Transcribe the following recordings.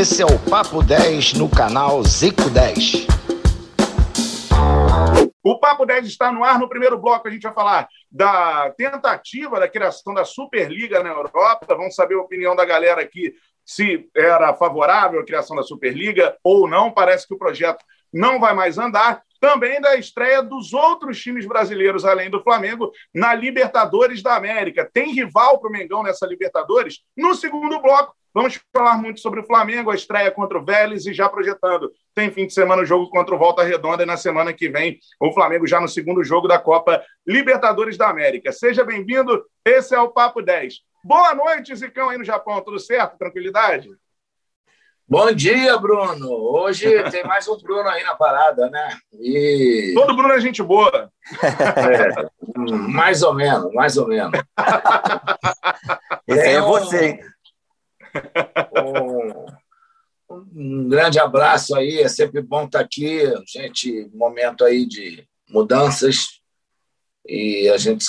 Esse é o Papo 10 no canal Zico 10. O Papo 10 está no ar. No primeiro bloco, a gente vai falar da tentativa da criação da Superliga na Europa. Vamos saber a opinião da galera aqui se era favorável à criação da Superliga ou não. Parece que o projeto não vai mais andar. Também da estreia dos outros times brasileiros, além do Flamengo, na Libertadores da América. Tem rival para o Mengão nessa Libertadores? No segundo bloco, vamos falar muito sobre o Flamengo, a estreia contra o Vélez e já projetando. Tem fim de semana o jogo contra o Volta Redonda e na semana que vem o Flamengo já no segundo jogo da Copa Libertadores da América. Seja bem-vindo, esse é o Papo 10. Boa noite, Zicão, aí no Japão. Tudo certo? Tranquilidade? Bom dia, Bruno. Hoje tem mais um Bruno aí na parada, né? E... Todo Bruno é gente boa. É, mais ou menos, mais ou menos. Esse é você. Um, um, grande abraço aí, é sempre bom estar aqui. Gente, momento aí de mudanças e a gente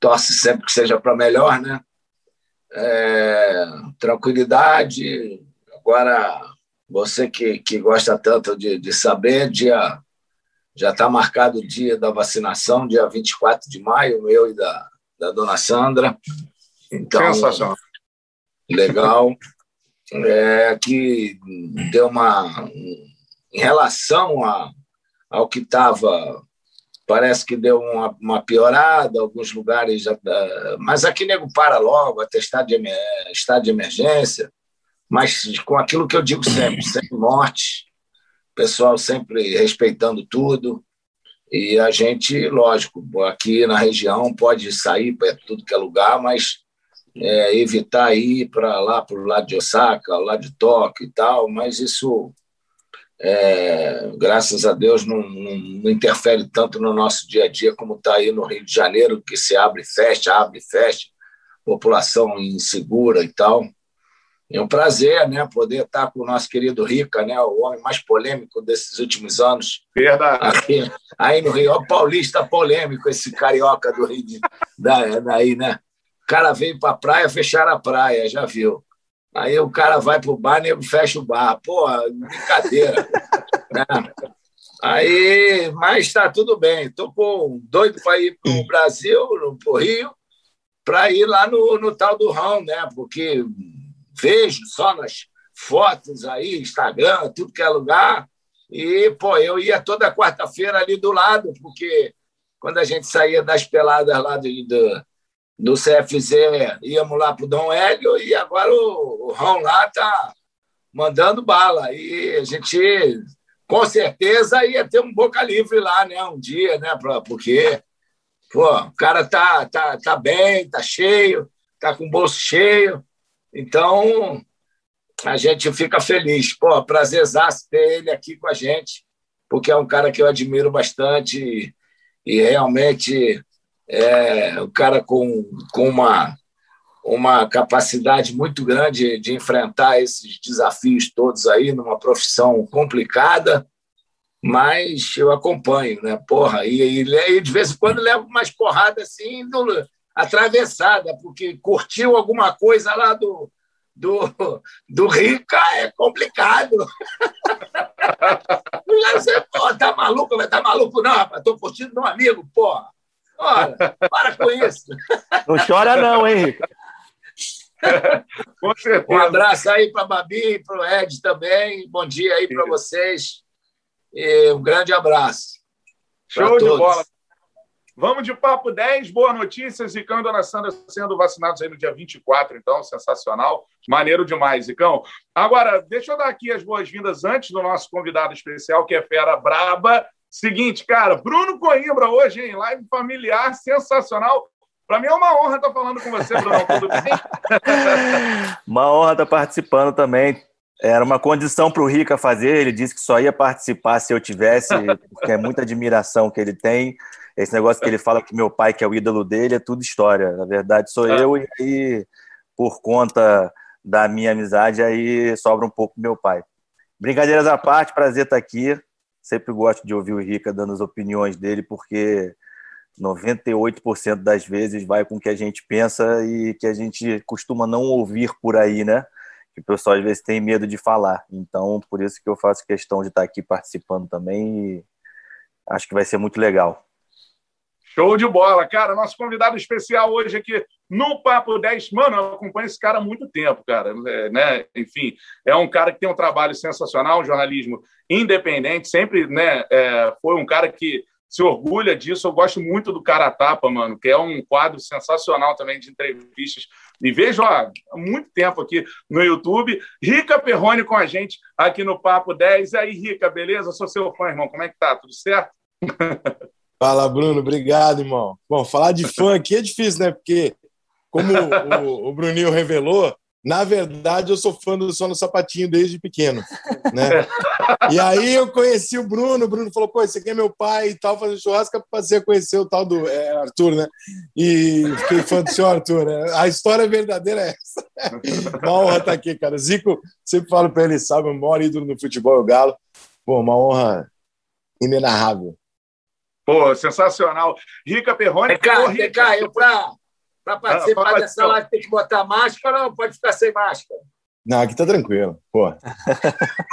torce sempre que seja para melhor, né? É, tranquilidade, Agora, você que, que gosta tanto de, de saber, dia, já está marcado o dia da vacinação, dia 24 de maio, meu e da, da dona Sandra. Então, Sensacional. Legal. É, que deu uma. Em relação a, ao que estava parece que deu uma, uma, piorada, alguns lugares já, mas aqui nego para logo, até estado de, estado de emergência, mas com aquilo que eu digo sempre, sem morte, pessoal sempre respeitando tudo, e a gente, lógico, aqui na região pode sair para tudo que é lugar, mas é, evitar ir para lá, para o lado de Osaka, lá de Tóquio e tal, mas isso, é, graças a Deus, não, não, não, interfere tanto no nosso dia a dia como está aí no Rio de Janeiro, que se abre e fecha, abre e fecha, população insegura e tal. É um prazer, né, poder estar com o nosso querido Rica, né, o homem mais polêmico desses últimos anos. Verdade. Aqui, aí no Rio, o paulista polêmico, esse carioca do Rio, da, daí, né? O cara veio para a praia, fecharam a praia, já viu. Aí o cara vai para o bar, e fecha o bar. Pô, brincadeira. né? Aí, mas está tudo bem. Estou doido para ir para o Brasil, para o Rio, para ir lá no, no tal do Rão, né? Porque vejo só nas fotos aí, Instagram, tudo que é lugar. E, pô, eu ia toda quarta-feira ali do lado, porque quando a gente saía das peladas lá do, do, do CFZ, íamos lá para o Dom Hélio, e agora o, o Rão lá está mandando bala. E a gente, com certeza, ia ter um boca livre lá, né? Um dia, né? Pra, porque, pô, o cara tá, tá, tá bem, tá cheio, tá com o bolso cheio. Então, a gente fica feliz. Pô, prazerzaço ter ele aqui com a gente, porque é um cara que eu admiro bastante e, e realmente é um cara com, com uma, uma capacidade muito grande de enfrentar esses desafios todos aí numa profissão complicada, mas eu acompanho, né? Porra, e, e, de vez em quando levo umas porradas assim do, atravessada, porque curtiu alguma coisa lá do, do, do Rica é complicado. Você, pô, tá maluco? Tá maluco? Não, rapaz, tô curtindo meu amigo, porra. Ora, para com isso. Não chora, não, hein, Rica? um abraço aí para a Babi e para o Ed também. Bom dia aí para vocês. E um grande abraço. Show de bola. Vamos de papo 10, boa notícia, Zicão e Dona Sandra sendo vacinados aí no dia 24, então, sensacional, maneiro demais, Zicão. Agora, deixa eu dar aqui as boas-vindas antes do nosso convidado especial, que é Fera Braba. Seguinte, cara, Bruno Coimbra hoje em live familiar, sensacional. Para mim é uma honra estar falando com você, Bruno, tudo bem? uma honra estar participando também. Era uma condição para o Rica fazer, ele disse que só ia participar se eu tivesse, porque é muita admiração que ele tem. Esse negócio que ele fala que meu pai, que é o ídolo dele, é tudo história. Na verdade, sou é. eu, e aí, por conta da minha amizade, aí sobra um pouco meu pai. Brincadeiras à parte, prazer estar aqui. Sempre gosto de ouvir o Rica dando as opiniões dele, porque 98% das vezes vai com o que a gente pensa e que a gente costuma não ouvir por aí, né? que o pessoal às vezes tem medo de falar. Então, por isso que eu faço questão de estar aqui participando também e acho que vai ser muito legal. Show de bola, cara. Nosso convidado especial hoje aqui no Papo 10. Mano, eu acompanho esse cara há muito tempo, cara. É, né? Enfim, é um cara que tem um trabalho sensacional, um jornalismo independente. Sempre né, é, foi um cara que se orgulha disso. Eu gosto muito do Cara Tapa, mano, que é um quadro sensacional também de entrevistas. E vejo ó, há muito tempo aqui no YouTube. Rica Perrone com a gente aqui no Papo 10. E aí, Rica, beleza? Eu sou seu fã, irmão. Como é que tá? Tudo certo? Fala, Bruno. Obrigado, irmão. Bom, falar de fã aqui é difícil, né? Porque, como o, o Bruninho revelou, na verdade, eu sou fã do Só no Sapatinho desde pequeno, né? E aí eu conheci o Bruno, o Bruno falou, pô, esse aqui é meu pai e tal, fazendo churrasco, passei a conhecer o tal do é, Arthur, né? E fiquei fã do senhor Arthur. Né? A história verdadeira é essa. Uma honra estar aqui, cara. Zico, sempre falo para ele, sabe, o maior ídolo no futebol é o Galo. Pô, uma honra inenarrável. Pô, sensacional. Rica Perrone. Vem cá, vem cá, eu para ah, participar ah, dessa live tem que botar máscara ou pode ficar sem máscara? Não, aqui tá tranquilo. Pô.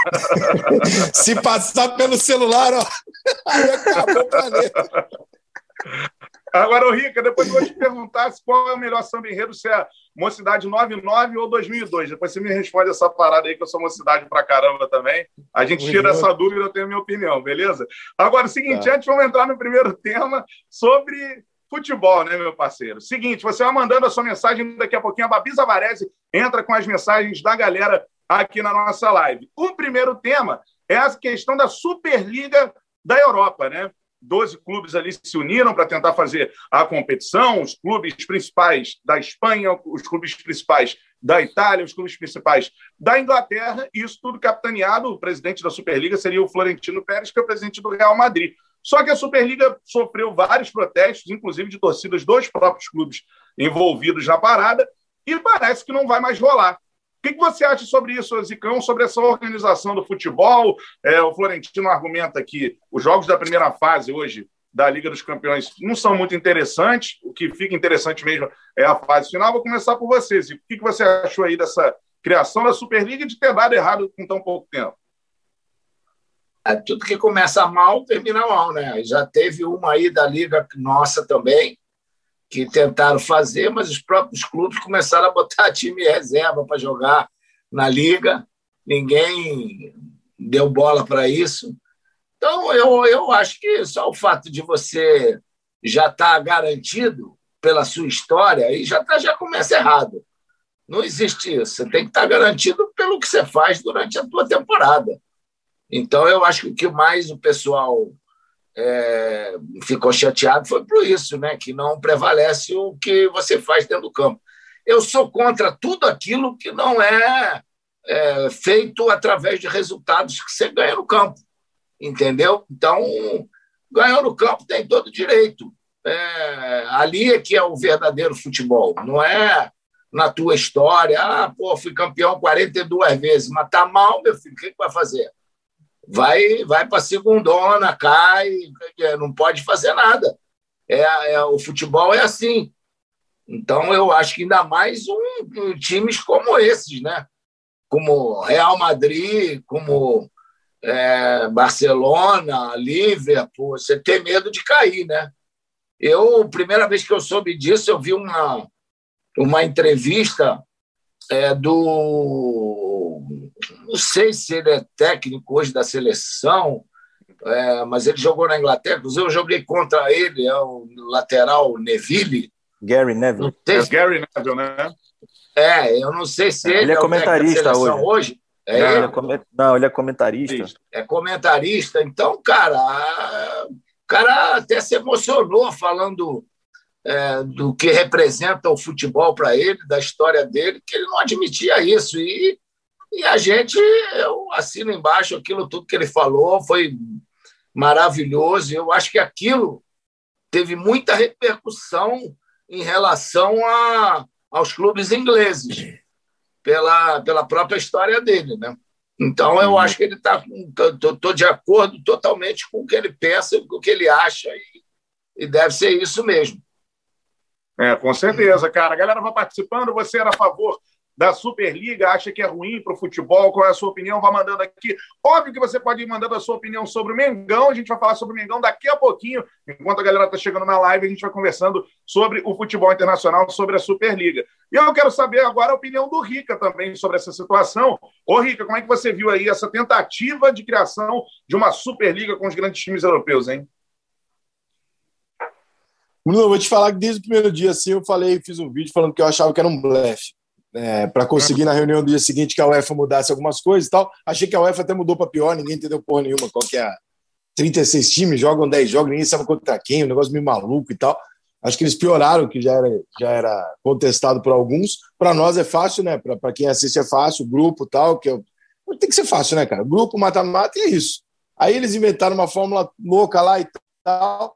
Se passar pelo celular, ó, aí acabou o planeta. Agora, Rica, depois eu vou te perguntar qual é o melhor samba enredo, se é Mocidade 99 ou 2002. Depois você me responde essa parada aí, que eu sou mocidade pra caramba também. A gente tira essa dúvida, eu tenho a minha opinião, beleza? Agora, o seguinte, tá. antes vamos entrar no primeiro tema sobre futebol, né, meu parceiro? Seguinte, você vai mandando a sua mensagem daqui a pouquinho. A Babisa Varese entra com as mensagens da galera aqui na nossa live. O primeiro tema é a questão da Superliga da Europa, né? Doze clubes ali se uniram para tentar fazer a competição, os clubes principais da Espanha, os clubes principais da Itália, os clubes principais da Inglaterra, e isso tudo capitaneado. O presidente da Superliga seria o Florentino Pérez, que é o presidente do Real Madrid. Só que a Superliga sofreu vários protestos, inclusive de torcidas dos próprios clubes envolvidos na parada, e parece que não vai mais rolar. O que, você acha sobre isso, Zicão, sobre essa organização do futebol? É, o Florentino argumenta que os jogos da primeira fase hoje da Liga dos Campeões não são muito interessantes. O que fica interessante mesmo é a fase final. Vou começar por você, Zico. O que, você achou aí dessa criação da Superliga e de ter dado errado com tão pouco tempo? É, tudo que começa mal termina mal, né? Já teve uma aí da liga nossa também que tentaram fazer, mas os próprios clubes começaram a botar time reserva para jogar na liga. Ninguém deu bola para isso. Então, eu, eu acho que só o fato de você já estar tá garantido pela sua história, aí já, tá, já começa errado. Não existe isso. Você tem que estar tá garantido pelo que você faz durante a tua temporada. Então, eu acho que o que mais o pessoal é, ficou chateado foi por isso, né? que não prevalece o que você faz dentro do campo. Eu sou contra tudo aquilo que não é, é feito através de resultados que você ganha no campo, entendeu? Então, ganhar no campo tem todo direito. É, ali é que é o verdadeiro futebol, não é na tua história. Ah, pô, fui campeão 42 vezes, mas tá mal, meu filho, o que, que vai fazer? Vai vai para segundona, cai, não pode fazer nada. É, é, o futebol é assim. Então, eu acho que ainda mais um, um, times como esses, né? como Real Madrid, como é, Barcelona, Liverpool, você tem medo de cair. Né? Eu, primeira vez que eu soube disso, eu vi uma, uma entrevista é, do. Não sei se ele é técnico hoje da seleção, é, mas ele jogou na Inglaterra. Inclusive, eu joguei contra ele, é o lateral Neville. Gary Neville. É Gary Neville, né? É, eu não sei se ele, ele é, é comentarista hoje. hoje. É não, ele é não, ele é comentarista. É comentarista. Então, cara, o cara até se emocionou falando é, do que representa o futebol para ele, da história dele, que ele não admitia isso. E, e a gente, eu assino embaixo aquilo tudo que ele falou, foi maravilhoso. Eu acho que aquilo teve muita repercussão em relação a, aos clubes ingleses, pela, pela própria história dele. Né? Então, eu uhum. acho que ele está. Estou de acordo totalmente com o que ele pensa, com o que ele acha, e, e deve ser isso mesmo. É, com certeza, cara. A galera vai participando. Você era a favor da Superliga, acha que é ruim para o futebol? Qual é a sua opinião? Vá mandando aqui. Óbvio que você pode ir mandando a sua opinião sobre o Mengão. A gente vai falar sobre o Mengão daqui a pouquinho. Enquanto a galera está chegando na live, a gente vai conversando sobre o futebol internacional, sobre a Superliga. E eu quero saber agora a opinião do Rica também sobre essa situação. Ô, Rica, como é que você viu aí essa tentativa de criação de uma Superliga com os grandes times europeus, hein? Bruno, eu vou te falar que desde o primeiro dia, assim, eu falei, fiz um vídeo falando que eu achava que era um blefe. É, para conseguir na reunião do dia seguinte que a UEFA mudasse algumas coisas e tal. Achei que a UEFA até mudou para pior, ninguém entendeu porra nenhuma qual que é. 36 times, jogam 10 jogos, ninguém sabe contra quem, um negócio meio maluco e tal. Acho que eles pioraram, que já era, já era contestado por alguns. Para nós é fácil, né? Para quem assiste é fácil, grupo tal, que é... tem que ser fácil, né, cara? Grupo, mata-mata e é isso. Aí eles inventaram uma fórmula louca lá e tal.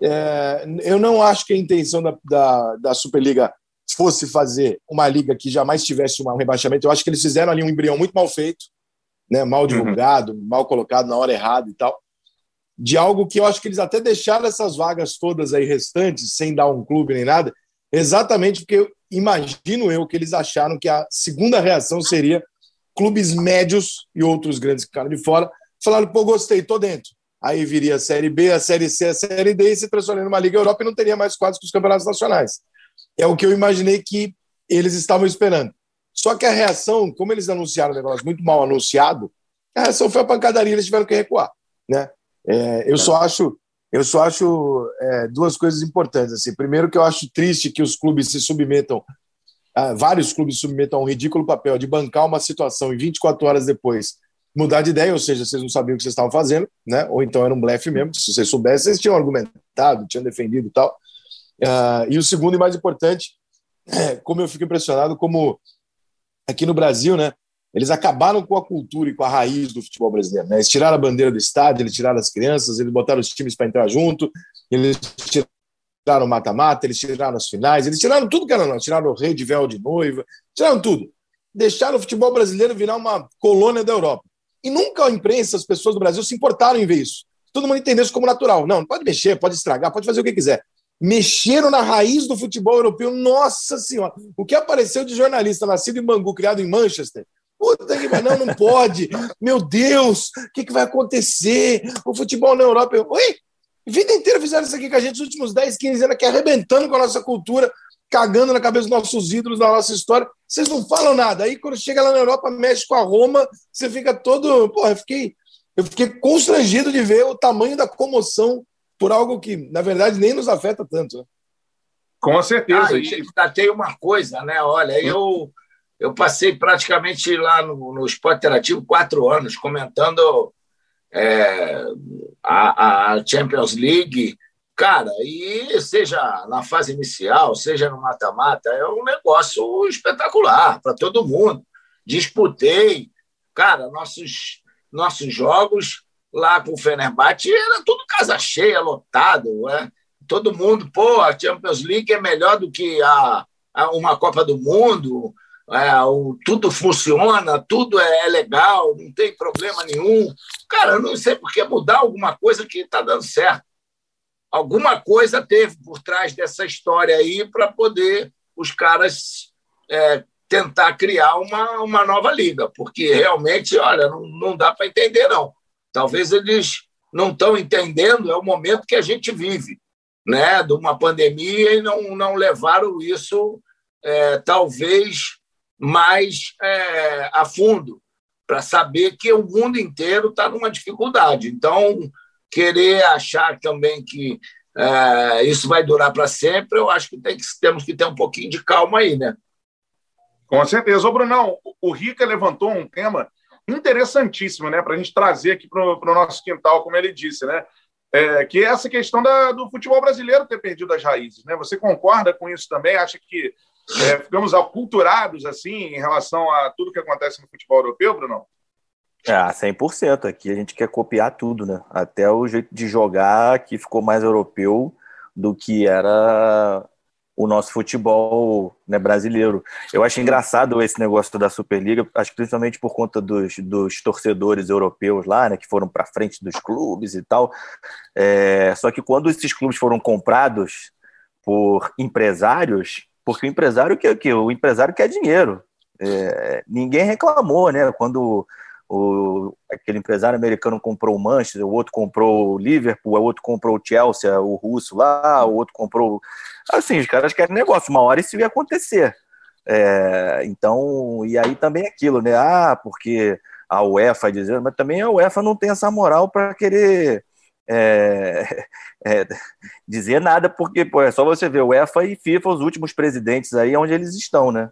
É, eu não acho que a intenção da, da, da, Superliga fosse fazer uma liga que jamais tivesse um rebaixamento. Eu acho que eles fizeram ali um embrião muito mal feito, né, mal uhum. divulgado, uhum. mal colocado na hora errada e tal. De algo que eu acho que eles até deixaram essas vagas todas aí restantes, sem dar um clube nem nada, exatamente porque eu, imagino eu que eles acharam que a segunda reação seria clubes médios e outros grandes que ficaram de fora, falaram, pô, gostei, tô dentro aí viria a Série B, a Série C, a Série D e se transformaria numa Liga Europa e não teria mais quadros que os campeonatos nacionais. É o que eu imaginei que eles estavam esperando. Só que a reação, como eles anunciaram o negócio muito mal anunciado, a reação foi a pancadaria, eles tiveram que recuar. Né? É, eu só acho, eu só acho é, duas coisas importantes. Assim. Primeiro, que eu acho triste que os clubes se submetam, ah, vários clubes se submetam a um ridículo papel de bancar uma situação e 24 horas depois mudar de ideia, ou seja, vocês não sabiam o que vocês estavam fazendo, né? ou então era um blefe mesmo, se vocês soubessem, vocês tinham argumentado, tinham defendido e tal. Uh, e o segundo e mais importante, como eu fico impressionado, como aqui no Brasil, né, eles acabaram com a cultura e com a raiz do futebol brasileiro. Né? Eles tiraram a bandeira do estádio, eles tiraram as crianças, eles botaram os times para entrar junto, eles tiraram o mata-mata, eles tiraram as finais, eles tiraram tudo que era não, tiraram o rei de véu de noiva, tiraram tudo. Deixaram o futebol brasileiro virar uma colônia da Europa. E nunca a imprensa, as pessoas do Brasil se importaram em ver isso. Todo mundo entendeu isso como natural. Não, pode mexer, pode estragar, pode fazer o que quiser. Mexeram na raiz do futebol europeu. Nossa Senhora! O que apareceu de jornalista nascido em Bangu, criado em Manchester, Puta que não, não pode. Meu Deus, o que, que vai acontecer? O futebol na Europa. Oi? Vida inteira fizeram isso aqui com a gente nos últimos 10, 15 anos, aqui arrebentando com a nossa cultura cagando na cabeça dos nossos ídolos, da nossa história. Vocês não falam nada. Aí, quando chega lá na Europa, mexe com a Roma, você fica todo. Porra, eu fiquei, eu fiquei constrangido de ver o tamanho da comoção por algo que, na verdade, nem nos afeta tanto. Né? Com certeza. Ah, e tem uma coisa, né? Olha, eu, eu passei praticamente lá no, no Esporte Interativo quatro anos comentando é, a, a Champions League Cara, e seja na fase inicial, seja no mata-mata, é um negócio espetacular para todo mundo. Disputei, cara, nossos, nossos jogos lá com o Fenerbahçe era tudo casa cheia, lotado, né? todo mundo, pô, a Champions League é melhor do que a, a uma Copa do Mundo, é, o, tudo funciona, tudo é, é, legal, não tem problema nenhum. Cara, eu não sei por que mudar alguma coisa que está dando certo alguma coisa teve por trás dessa história aí para poder os caras é, tentar criar uma, uma nova liga, porque realmente, olha, não, não dá para entender, não. Talvez eles não estão entendendo, é o momento que a gente vive, né, de uma pandemia e não, não levaram isso, é, talvez, mais é, a fundo, para saber que o mundo inteiro está numa dificuldade. Então, querer achar também que é, isso vai durar para sempre, eu acho que, tem que temos que ter um pouquinho de calma aí, né? Com certeza. Ô, Brunão, o Rica levantou um tema interessantíssimo, né, para a gente trazer aqui para o nosso quintal, como ele disse, né? É, que é essa questão da, do futebol brasileiro ter perdido as raízes, né? Você concorda com isso também? Acha que é, ficamos aculturados assim em relação a tudo que acontece no futebol europeu, Brunão? Ah, 100%. Aqui a gente quer copiar tudo, né? Até o jeito de jogar que ficou mais europeu do que era o nosso futebol né, brasileiro. Eu acho engraçado esse negócio da Superliga, acho que principalmente por conta dos, dos torcedores europeus lá, né, que foram para frente dos clubes e tal. É, só que quando esses clubes foram comprados por empresários, porque o empresário quer o quê? O empresário quer dinheiro. É, ninguém reclamou, né? Quando o, aquele empresário americano comprou o Manchester, o outro comprou o Liverpool, o outro comprou o Chelsea, o russo lá, o outro comprou. Assim, os caras querem negócio, uma hora isso ia acontecer. É, então, e aí também é aquilo, né? Ah, porque a UEFA dizendo, mas também a UEFA não tem essa moral para querer é, é, dizer nada, porque pô, é só você ver o UEFA e FIFA, os últimos presidentes aí, onde eles estão, né?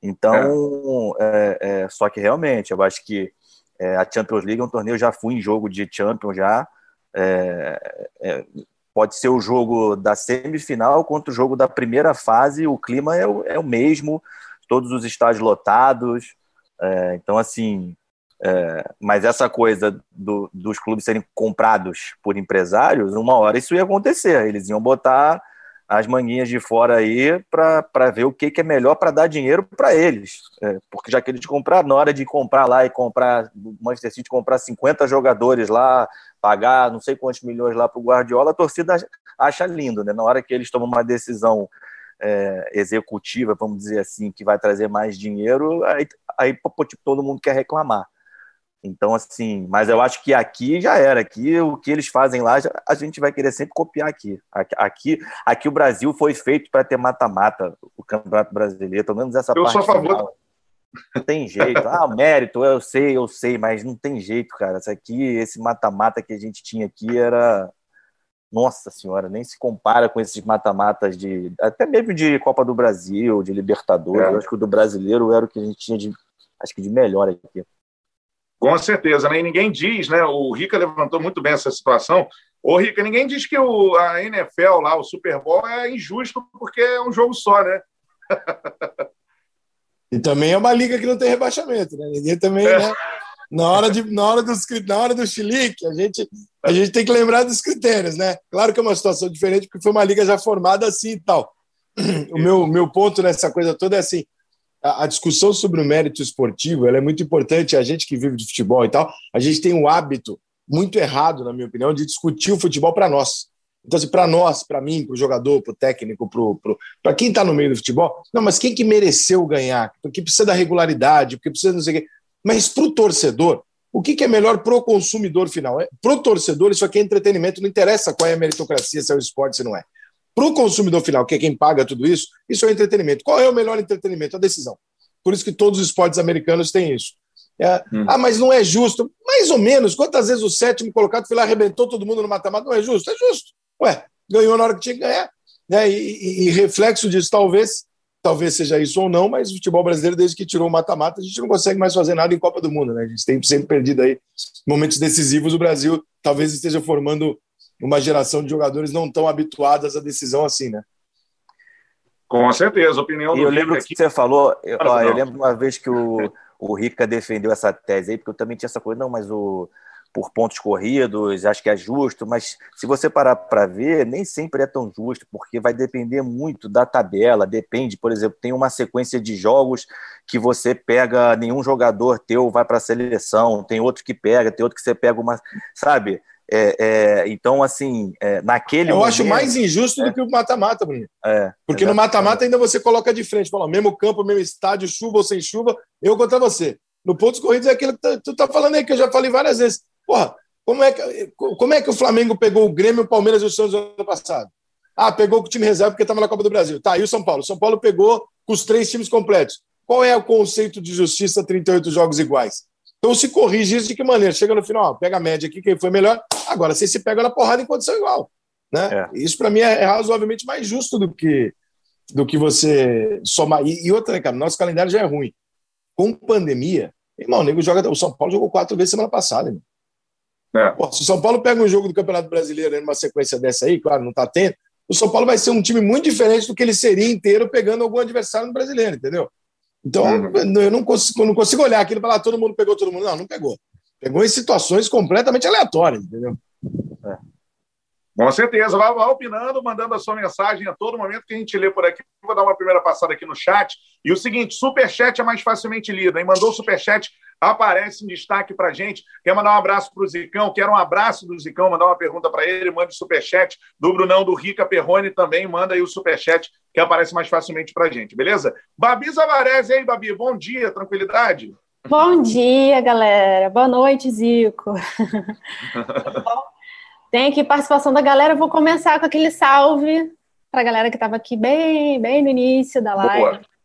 Então, é. é. é só que realmente, eu acho que é, a Champions League é um torneio, já fui em jogo de Champions já. É, é, pode ser o jogo da semifinal contra o jogo da primeira fase, o clima é o, é o mesmo, todos os estádios lotados. É, então, assim, é, mas essa coisa do, dos clubes serem comprados por empresários, uma hora isso ia acontecer. Eles iam botar as manguinhas de fora aí para ver o que, que é melhor para dar dinheiro para eles. É, porque já que eles compraram, na hora de comprar lá e comprar, o Manchester City comprar 50 jogadores lá, pagar não sei quantos milhões lá para o Guardiola, a torcida acha lindo, né? Na hora que eles tomam uma decisão é, executiva, vamos dizer assim, que vai trazer mais dinheiro, aí, aí tipo, todo mundo quer reclamar. Então, assim, mas eu acho que aqui já era. Aqui o que eles fazem lá, a gente vai querer sempre copiar aqui. Aqui, aqui o Brasil foi feito para ter mata-mata, o Campeonato Brasileiro, pelo menos essa eu parte. Eu sou a favor. Final. Não tem jeito. Ah, mérito, eu sei, eu sei, mas não tem jeito, cara. Isso aqui, esse mata-mata que a gente tinha aqui era. Nossa senhora, nem se compara com esses mata-matas de. Até mesmo de Copa do Brasil, de Libertadores. É. Eu acho que o do brasileiro era o que a gente tinha de. Acho que de melhor aqui. Com certeza, né? E ninguém diz, né? O Rica levantou muito bem essa situação. Ô, Rica, ninguém diz que o, a NFL lá, o Super Bowl, é injusto porque é um jogo só, né? e também é uma liga que não tem rebaixamento, né? Ninguém também, é. né? Na hora, de, na, hora dos, na hora do chilique, a gente, a gente tem que lembrar dos critérios, né? Claro que é uma situação diferente, porque foi uma liga já formada assim e tal. O meu, meu ponto nessa coisa toda é assim: a, discussão sobre o mérito esportivo é muito importante. A gente que vive de futebol e tal, a gente tem um hábito muito errado, na minha opinião, de discutir o futebol para nós. Então, assim, para nós, para mim, para o jogador, para o técnico, para quem está no meio do futebol, não, mas quem que mereceu ganhar? Porque precisa da regularidade, porque precisa não sei o quê. Mas para o torcedor, o que, que é melhor para o consumidor final? É, para o torcedor, isso aqui é entretenimento, não interessa qual é a meritocracia, se é o esporte, se não é. Para o consumidor final, que é quem paga tudo isso, isso é entretenimento. Qual é o melhor entretenimento? A decisão. Por isso que todos os esportes americanos têm isso. É, hum. Ah, mas não é justo. Mais ou menos. Quantas vezes o sétimo colocado foi lá, arrebentou todo mundo no mata-mata? Não é justo? É justo. Ué, ganhou na hora que tinha que ganhar. Né? E, e, e, reflexo disso, talvez, talvez seja isso ou não, mas o futebol brasileiro, desde que tirou o mata-mata, a gente não consegue mais fazer nada em Copa do Mundo. Né? A gente tem sempre perdido aí momentos decisivos. O Brasil talvez esteja formando uma geração de jogadores não tão habituadas à decisão assim, né? Com certeza, opinião do Eu lembro que você falou, eu, ó, eu lembro uma vez que o, o Rica defendeu essa tese aí, porque eu também tinha essa coisa, não, mas o por pontos corridos, acho que é justo, mas se você parar para ver, nem sempre é tão justo, porque vai depender muito da tabela, depende, por exemplo, tem uma sequência de jogos que você pega, nenhum jogador teu vai para a seleção, tem outro que pega, tem outro que você pega uma, sabe? É, é, então, assim, é, naquele. Eu momento, acho mais injusto do é. que o mata-mata, Bruno. É, Porque no mata-mata ainda você coloca de frente, fala, mesmo campo, mesmo estádio, chuva ou sem chuva, eu contra você. No pontos corridos é aquilo que tu, tu tá falando aí, que eu já falei várias vezes. Porra, como é que, como é que o Flamengo pegou o Grêmio, o Palmeiras e o Santos no ano passado? Ah, pegou com o time reserva porque estava na Copa do Brasil. Tá, e o São Paulo? O São Paulo pegou com os três times completos. Qual é o conceito de justiça 38 jogos iguais? Então se corrige isso de que maneira? Chega no final, pega a média aqui, quem foi melhor. Agora, você se pega na porrada em condição igual. Né? É. Isso, para mim, é, é razoavelmente mais justo do que, do que você somar. E, e outra, né, cara? Nosso calendário já é ruim. Com pandemia, irmão, o nego joga. O São Paulo jogou quatro vezes semana passada. Irmão. É. Pô, se o São Paulo pega um jogo do Campeonato Brasileiro numa sequência dessa aí, claro, não está tendo, o São Paulo vai ser um time muito diferente do que ele seria inteiro pegando algum adversário no brasileiro, entendeu? Então, uhum. eu não consigo, não consigo olhar aquilo e falar, ah, todo mundo pegou todo mundo. Não, não pegou. Pegou em situações completamente aleatórias, entendeu? É. Com certeza. Vai, vai opinando, mandando a sua mensagem a todo momento que a gente lê por aqui. Vou dar uma primeira passada aqui no chat. E o seguinte, superchat é mais facilmente lido. Hein? Mandou o superchat aparece em destaque para gente. Quer mandar um abraço para o Zicão? Quer um abraço do Zicão, mandar uma pergunta para ele, mande o superchat do Brunão do Rica Perrone também, manda aí o superchat que aparece mais facilmente para gente, beleza? Babi Zavarese, aí, Babi, bom dia, tranquilidade? Bom dia, galera. Boa noite, Zico. Tem aqui participação da galera. Vou começar com aquele salve para a galera que estava aqui bem, bem no início da live. Boa.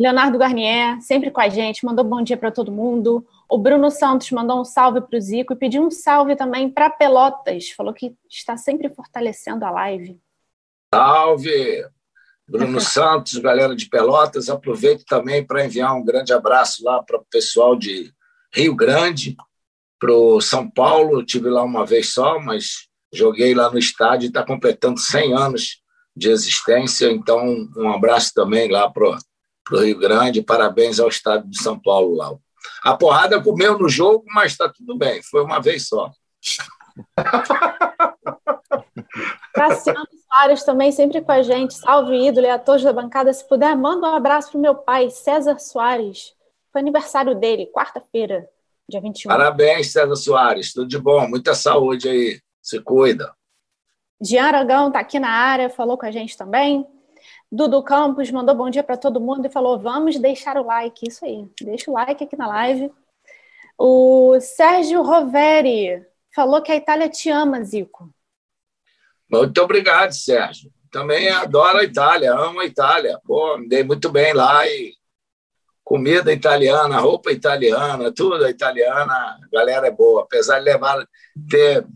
Leonardo Garnier, sempre com a gente, mandou bom dia para todo mundo. O Bruno Santos mandou um salve para o Zico e pediu um salve também para Pelotas. Falou que está sempre fortalecendo a live. Salve! Bruno Santos, galera de Pelotas. Aproveito também para enviar um grande abraço lá para o pessoal de Rio Grande, para o São Paulo. Eu tive lá uma vez só, mas joguei lá no estádio e está completando 100 anos de existência. Então, um abraço também lá para o Rio Grande. Parabéns ao estado de São Paulo lá. A porrada comeu no jogo, mas está tudo bem. Foi uma vez só. Cassiano Soares também sempre com a gente. Salve, ídolo e a todos da bancada. Se puder, manda um abraço para o meu pai, César Soares. Foi aniversário dele, quarta-feira, dia 21. Parabéns, César Soares. Tudo de bom. Muita saúde aí. Se cuida. Jean Aragão está aqui na área, falou com a gente também. Dudu Campos mandou bom dia para todo mundo e falou: vamos deixar o like. Isso aí, deixa o like aqui na live. O Sérgio Roveri falou que a Itália te ama, Zico. Muito obrigado, Sérgio. Também adoro a Itália, amo a Itália. Pô, me dei muito bem lá e comida italiana, roupa italiana, tudo italiana, a galera é boa. Apesar de levar ter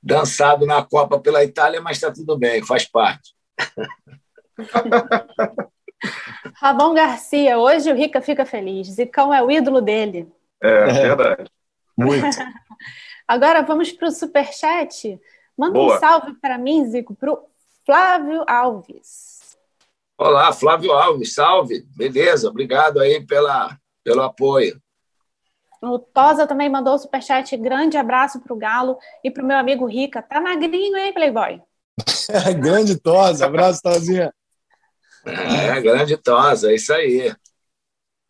dançado na Copa pela Itália, mas está tudo bem, faz parte. Rabão Garcia, hoje o Rica fica feliz. Zicão é o ídolo dele. É, é verdade. Muito. Agora vamos para o superchat. Manda Boa. um salve para mim, Zico, para o Flávio Alves. Olá, Flávio Alves, salve. Beleza, obrigado aí pela, pelo apoio. O Tosa também mandou o superchat. Grande abraço para o Galo e para o meu amigo Rica. Tá magrinho, hein, Playboy? grande Tosa. Abraço, Tozinha. É, grande Tosa, é isso aí.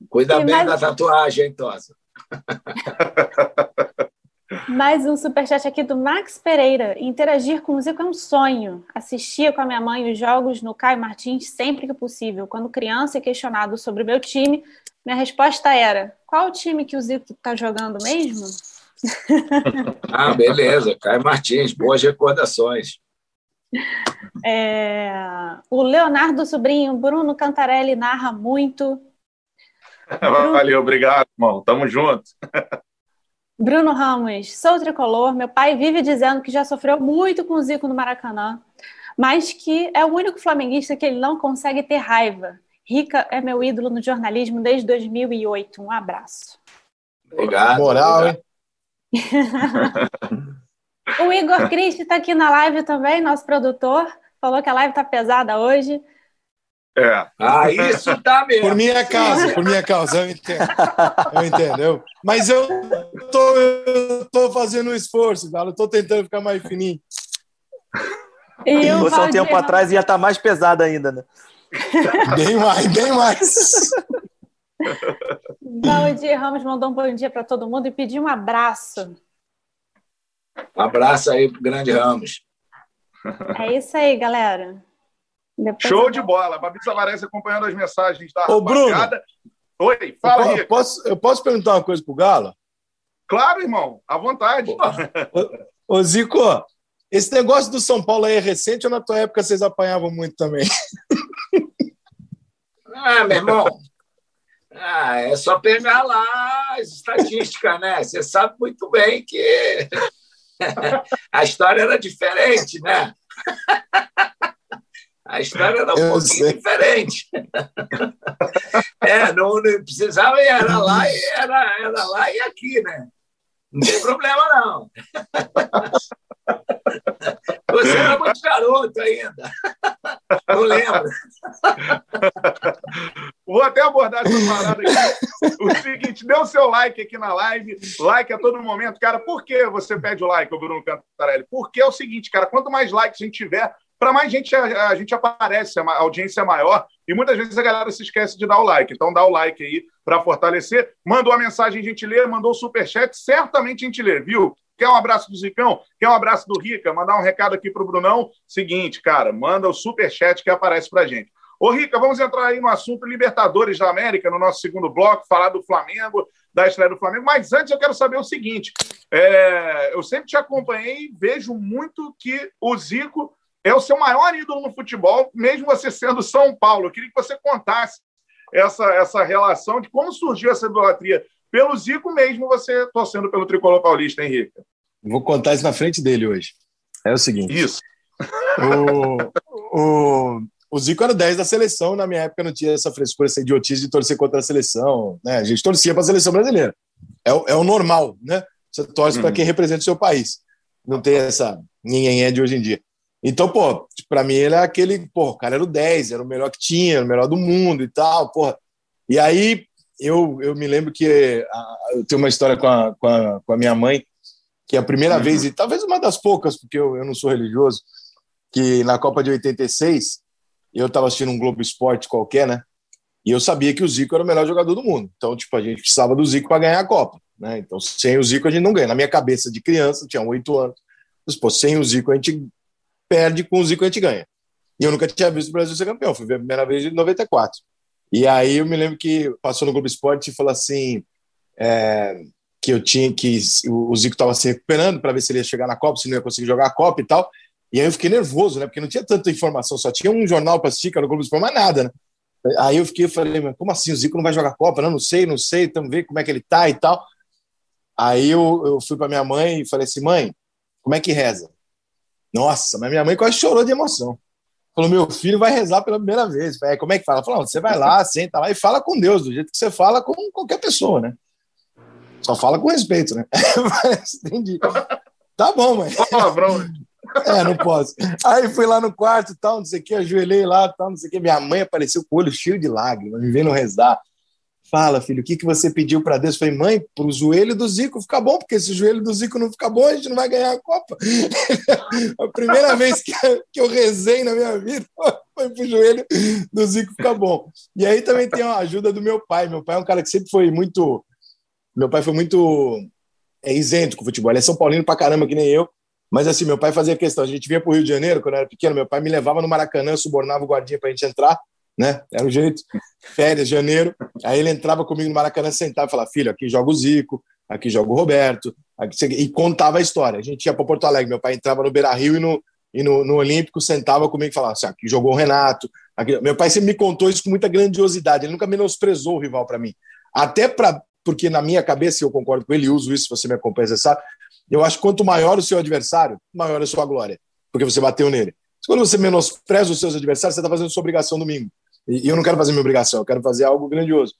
Cuida e bem mais... da tatuagem, hein, Tosa. Mais um superchat aqui do Max Pereira. Interagir com o Zico é um sonho. Assistia com a minha mãe os jogos no Caio Martins sempre que possível. Quando criança e questionado sobre o meu time, minha resposta era: qual o time que o Zico está jogando mesmo? Ah, beleza. Caio Martins, boas recordações. É... O Leonardo Sobrinho, Bruno Cantarelli narra muito. Valeu, obrigado, irmão. Tamo junto. Bruno Ramos, sou tricolor. Meu pai vive dizendo que já sofreu muito com o Zico no Maracanã, mas que é o único flamenguista que ele não consegue ter raiva. Rica é meu ídolo no jornalismo desde 2008. Um abraço. Obrigado. Moral, hein? o Igor Cristi está aqui na live também, nosso produtor. Falou que a live está pesada hoje. É. Ah, isso tá mesmo. Por minha causa, por minha causa, eu entendo. Eu entendo. Mas eu tô, eu tô fazendo um esforço, Galo. Eu tô tentando ficar mais fininho. E você um tempo atrás ia estar tá mais pesado ainda, né? Bem mais, bem mais. Valdir Ramos mandou um bom dia para todo mundo e pediu um abraço. Um abraço aí pro grande Ramos. É isso aí, galera. Depois Show de bola. Babi Savarese acompanhando as mensagens da Ô, Bruno. Oi, fala aí. Eu posso, eu posso perguntar uma coisa pro Galo? Claro, irmão. À vontade. Ô, ô, Zico, esse negócio do São Paulo aí é recente ou na tua época vocês apanhavam muito também? Ah, meu irmão. Ah, é só pegar lá as estatísticas, né? Você sabe muito bem que a história era diferente, né? A história era um eu pouquinho sei. diferente. é, não, não precisava era lá, era, era lá e aqui, né? Não tem problema, não. Você era muito garoto ainda. Não lembro. Vou até abordar essa parada aqui. O seguinte, dê o seu like aqui na live. Like a todo momento. Cara, por que você pede o like, Bruno Cantarelli? Porque é o seguinte, cara, quanto mais likes a gente tiver, para mais gente a, a, gente aparece, a, audiência é maior, e muitas vezes a galera se esquece de dar o like. Então dá o like aí para fortalecer. Mandou a mensagem, a gente lê, mandou o superchat, certamente a gente lê, viu? Quer um abraço do Zicão? Quer um abraço do Rica? Mandar um recado aqui para o Brunão. Seguinte, cara, manda o superchat que aparece para gente. Ô, Rica, vamos entrar aí no assunto Libertadores da América, no nosso segundo bloco, falar do Flamengo, da estreia do Flamengo. Mas antes eu quero saber o seguinte: é, eu sempre te acompanhei e vejo muito que o Zico é o seu maior ídolo no futebol, mesmo você sendo São Paulo. Eu queria que você contasse essa, essa relação de como surgiu essa idolatria pelo Zico, mesmo você torcendo pelo tricolor paulista, Henrique. Vou contar isso na frente dele hoje. É o seguinte. Isso. O, o, o Zico era 10 da seleção, na minha época não tinha essa frescura, essa idiotice de torcer contra a seleção. Né? A gente torcia para a seleção brasileira. É, o, é o normal, né? Você torce uhum. para quem representa o seu país. Não tem essa ninguém é de hoje em dia. Então, pô, para mim ele é aquele, pô, o cara era o 10, era o melhor que tinha, era o melhor do mundo e tal, porra. E aí eu, eu me lembro que a, eu tenho uma história com a, com a, com a minha mãe, que a primeira uhum. vez, e talvez uma das poucas, porque eu, eu não sou religioso, que na Copa de 86 eu estava assistindo um Globo Esporte qualquer, né? E eu sabia que o Zico era o melhor jogador do mundo. Então, tipo, a gente precisava do Zico para ganhar a Copa, né? Então, sem o Zico a gente não ganha. Na minha cabeça de criança, tinha oito anos, mas, pô, sem o Zico a gente perde, com o Zico a gente ganha. E eu nunca tinha visto o Brasil ser campeão, fui ver a primeira vez em 94. E aí eu me lembro que passou no Globo Esporte e falou assim é, que eu tinha que o Zico estava se recuperando para ver se ele ia chegar na Copa, se não ia conseguir jogar a Copa e tal. E aí eu fiquei nervoso, né? Porque não tinha tanta informação, só tinha um jornal para assistir, que era o Globo Esporte, mas nada, né? Aí eu fiquei, falei, mas como assim? O Zico não vai jogar Copa? Não, não sei, não sei, estamos vendo como é que ele tá e tal. Aí eu, eu fui para minha mãe e falei assim, mãe, como é que reza? Nossa, mas minha mãe quase chorou de emoção. Falou, meu filho vai rezar pela primeira vez. Falei, como é que fala? Falou, você vai lá, senta lá e fala com Deus, do jeito que você fala com qualquer pessoa, né? Só fala com respeito, né? Entendi. Tá bom, mãe. Palavrão. É, não posso. Aí fui lá no quarto, tal, não sei o que, ajoelhei lá, tal, não sei o que. Minha mãe apareceu com o olho cheio de lágrimas, me vendo rezar. Fala, filho, o que, que você pediu para Deus? Eu falei, mãe, para o joelho do Zico ficar bom, porque se o joelho do Zico não ficar bom, a gente não vai ganhar a Copa. a primeira vez que, eu rezei na minha vida foi para o joelho do Zico ficar bom. E aí também tem a ajuda do meu pai. Meu pai é um cara que sempre foi muito. Meu pai foi muito é, isento com o futebol. Ele é São Paulino pra caramba, que nem eu. Mas assim, meu pai fazia questão. A gente vinha para o Rio de Janeiro, quando eu era pequeno, meu pai me levava no Maracanã, subornava o guardinha para a gente entrar né? Era o jeito. Férias, janeiro. Aí ele entrava comigo no Maracanã, sentava e falava: filho, aqui joga o Zico, aqui joga o Roberto, aqui... e contava a história. A gente ia para Porto Alegre, meu pai entrava no Beira Rio e no, e no, no Olímpico, sentava comigo e falava assim: aqui jogou o Renato. Aqui... Meu pai sempre me contou isso com muita grandiosidade, ele nunca menosprezou o rival para mim. Até para porque na minha cabeça, eu concordo com ele, uso isso, você me acompanha, você sabe, eu acho que quanto maior o seu adversário, maior a sua glória, porque você bateu nele. Quando você menospreza os seus adversários, você está fazendo sua obrigação domingo. E, eu não quero fazer minha obrigação, eu quero fazer algo grandioso.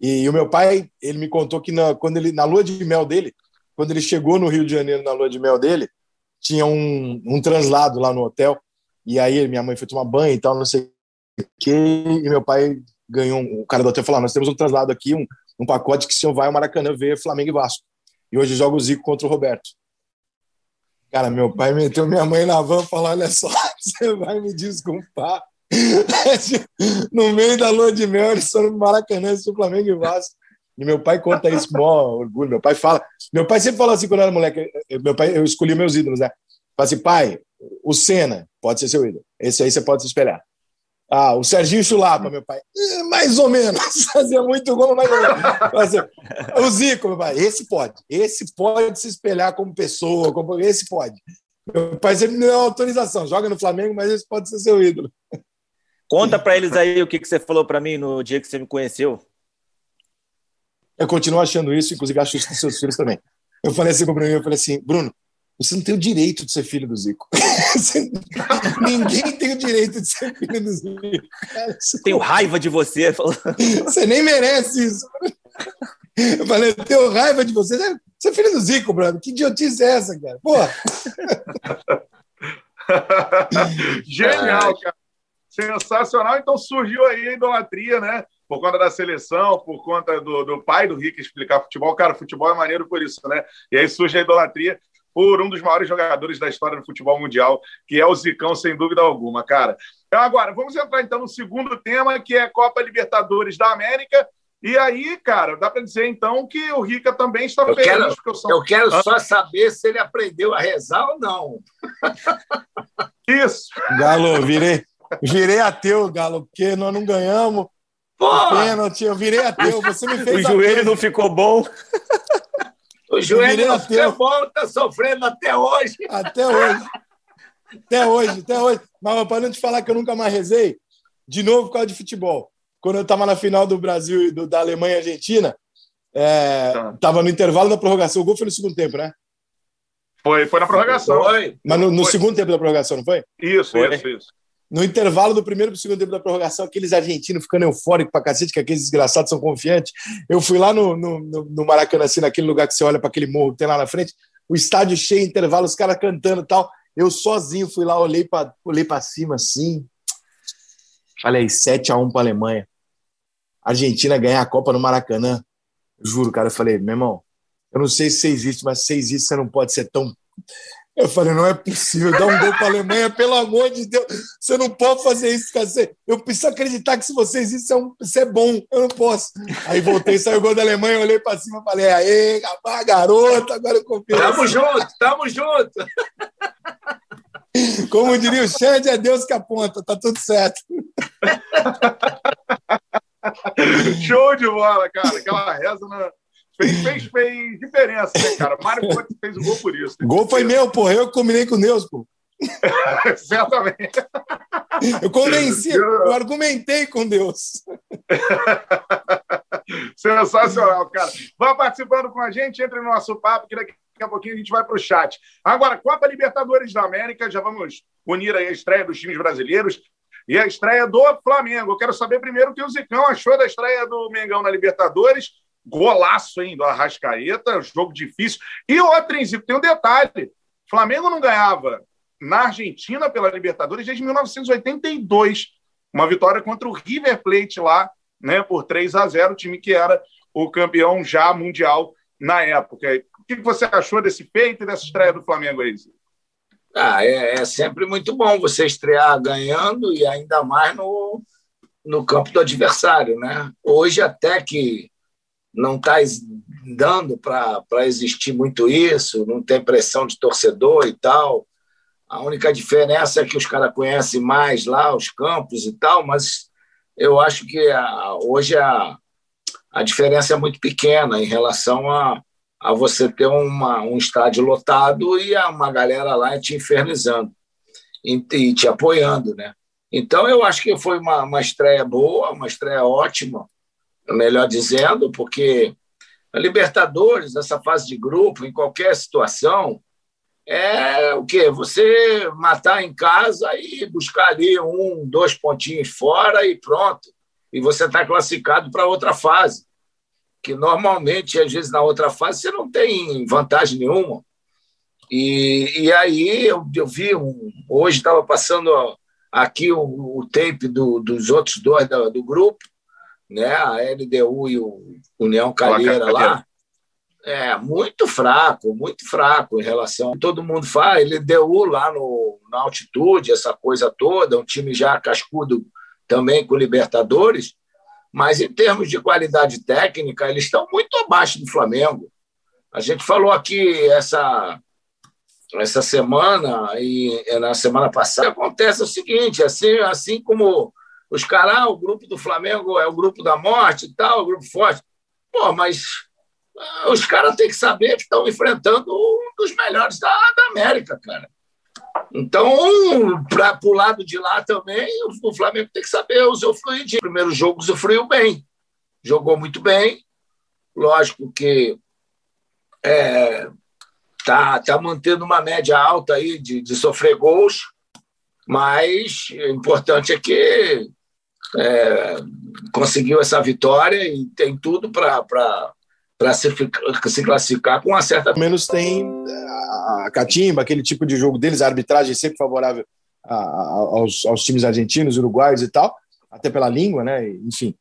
E, e o meu pai, ele me contou que na, quando ele, na lua de mel dele, quando ele chegou no Rio de Janeiro na lua de mel dele, tinha um, um translado lá no hotel. E aí minha mãe foi tomar banho e tal, não sei o quê. E meu pai ganhou, o cara do hotel falou: ah, Nós temos um translado aqui, um, um pacote que o senhor vai ao Maracanã ver Flamengo e Vasco. E hoje joga o Zico contra o Roberto. Cara, meu pai meteu minha mãe na van e falou: Olha só, você vai me desculpar, no meio da lua de mel, eles foram no Maracanã, o Flamengo e Vasco. E meu pai conta isso com maior orgulho. Meu pai fala. Meu pai sempre falou assim quando eu era moleque. Meu pai, eu escolhi meus ídolos, né? Fala assim, pai, o Senna pode ser seu ídolo. Esse aí você pode se espelhar. Ah, o Serginho Chulapa, meu pai. Eh, mais ou menos. Fazia muito gol, mais ou menos. Assim, o Zico, meu pai. Esse pode. Esse pode se espelhar como pessoa. Como... Esse pode. Meu pai sempre me deu autorização. Joga no Flamengo, mas esse pode ser seu ídolo. Conta para eles aí o que, que você falou para mim no dia que você me conheceu. Eu continuo achando isso, inclusive acho isso dos seus filhos também. Eu falei assim para o Bruno, eu falei assim, Bruno, você não tem o direito de ser filho do Zico. Ninguém tem o direito de ser filho do Zico. Cara, Tenho raiva de você. Você nem merece isso. Eu falei, eu tenho raiva de você. Você é filho do Zico, brother. Que idiotice é essa, cara? Porra. Genial, cara sensacional. Então surgiu aí a idolatria, né? Por conta da seleção, por conta do, do pai do Rick explicar futebol. Cara, futebol é maneiro por isso, né? E aí surge a idolatria. por um dos maiores jogadores da história do futebol mundial, que é o Zicão, sem dúvida alguma, cara. Então, agora, vamos entrar então no segundo tema, que é Copa Libertadores da América. E aí, cara, dá para dizer então que o Rica também está eu feliz. Quero, eu, sou... eu quero só saber se ele aprendeu a rezar ou não. Isso. Galo, virei, virei ateu, Galo, porque nós não ganhamos. Porra! Pênalti, eu virei ateu. Você me fez. O joelho não ficou bom. O joelho não ficou bom, tá sofrendo até hoje. Até hoje. Até hoje, até hoje. Mas para não te falar que eu nunca mais rezei, de novo por causa de futebol. Quando eu estava na final do Brasil e do, da Alemanha e Argentina, estava é, no intervalo da prorrogação. O gol foi no segundo tempo, né? Foi, foi na prorrogação. Foi. Mas no, no foi. segundo tempo da prorrogação, não foi? Isso, foi. isso, isso. No intervalo do primeiro para o segundo tempo da prorrogação, aqueles argentinos ficando eufóricos para cacete, que aqueles desgraçados são confiantes. Eu fui lá no, no, no Maracanã, assim, naquele lugar que você olha para aquele morro que tem lá na frente, o estádio cheio, intervalo, os caras cantando e tal. Eu sozinho fui lá, olhei para olhei cima assim. Falei, 7 a 1 para a Alemanha. Argentina ganhar a Copa no Maracanã. Juro, cara, eu falei, meu irmão, eu não sei se você existe, mas se existe, você não pode ser tão eu falei, não é possível, dar um gol para a Alemanha, pelo amor de Deus, você não pode fazer isso, cara. Eu preciso acreditar que se vocês isso é, um, isso é bom, eu não posso. Aí voltei, saiu o gol da Alemanha, olhei para cima e falei, aê, garoto, agora eu confio. Tamo junto, tamo junto. Como diria o Xande, é Deus que aponta, tá tudo certo. Show de bola, cara. Aquela reza na, fez, fez, fez diferença, né, cara? Mário Ponte fez o gol por isso. O gol foi meu, pô. Eu combinei com Deus, pô. Certamente. Eu convenci, eu argumentei com Deus. Sensacional, cara. Vá participando com a gente, entre no nosso papo, que daqui a pouquinho a gente vai para o chat. Agora, Copa Libertadores da América, já vamos unir aí a estreia dos times brasileiros e a estreia do Flamengo. Eu quero saber primeiro o que o Zicão achou da estreia do Mengão na Libertadores Golaço, hein, do Arrascaeta, jogo difícil. E outra, tem um detalhe: Flamengo não ganhava na Argentina pela Libertadores desde 1982. Uma vitória contra o River Plate lá, né, por 3 a 0, o time que era o campeão já mundial na época. O que você achou desse feito e dessa estreia do Flamengo aí? Ah, é, é sempre muito bom você estrear ganhando e ainda mais no, no campo do adversário, né? Hoje até que não está dando para existir muito isso, não tem pressão de torcedor e tal. A única diferença é que os caras conhecem mais lá os campos e tal, mas eu acho que a, hoje a, a diferença é muito pequena em relação a, a você ter uma, um estádio lotado e uma galera lá te infernizando e, e te apoiando, né? Então, eu acho que foi uma, uma estreia boa, uma estreia ótima melhor dizendo, porque a Libertadores, essa fase de grupo, em qualquer situação, é o quê? Você matar em casa e buscar ali um, dois pontinhos fora e pronto. E você está classificado para outra fase. Que normalmente, às vezes, na outra fase, você não tem vantagem nenhuma. E, e aí eu, eu vi, um, hoje estava passando aqui o, o tape do, dos outros dois do, do grupo, né? A LDU e o União Calheira lá. É, muito fraco, muito fraco em relação. Todo mundo fala, LDU lá no, na altitude, essa coisa toda, um time já cascudo também com Libertadores, mas em termos de qualidade técnica, eles estão muito abaixo do Flamengo. A gente falou aqui essa essa semana e na semana passada acontece o seguinte, assim, assim como os caras, ah, o grupo do Flamengo é o grupo da morte e tal, o grupo forte. Pô, mas ah, os caras têm que saber que estão enfrentando um dos melhores da, da América, cara. Então, para o lado de lá também, o, o Flamengo tem que saber usufruir de. Primeiro jogo usufruiu bem, jogou muito bem. Lógico que é, tá, tá mantendo uma média alta aí de, de sofrer gols, mas o importante é que é, conseguiu essa vitória e tem tudo para se, se classificar com uma certa. Pelo menos tem a catimba, aquele tipo de jogo deles, a arbitragem sempre favorável a, a, aos, aos, times argentinos, uruguaios e tal, até pela língua, né? Enfim.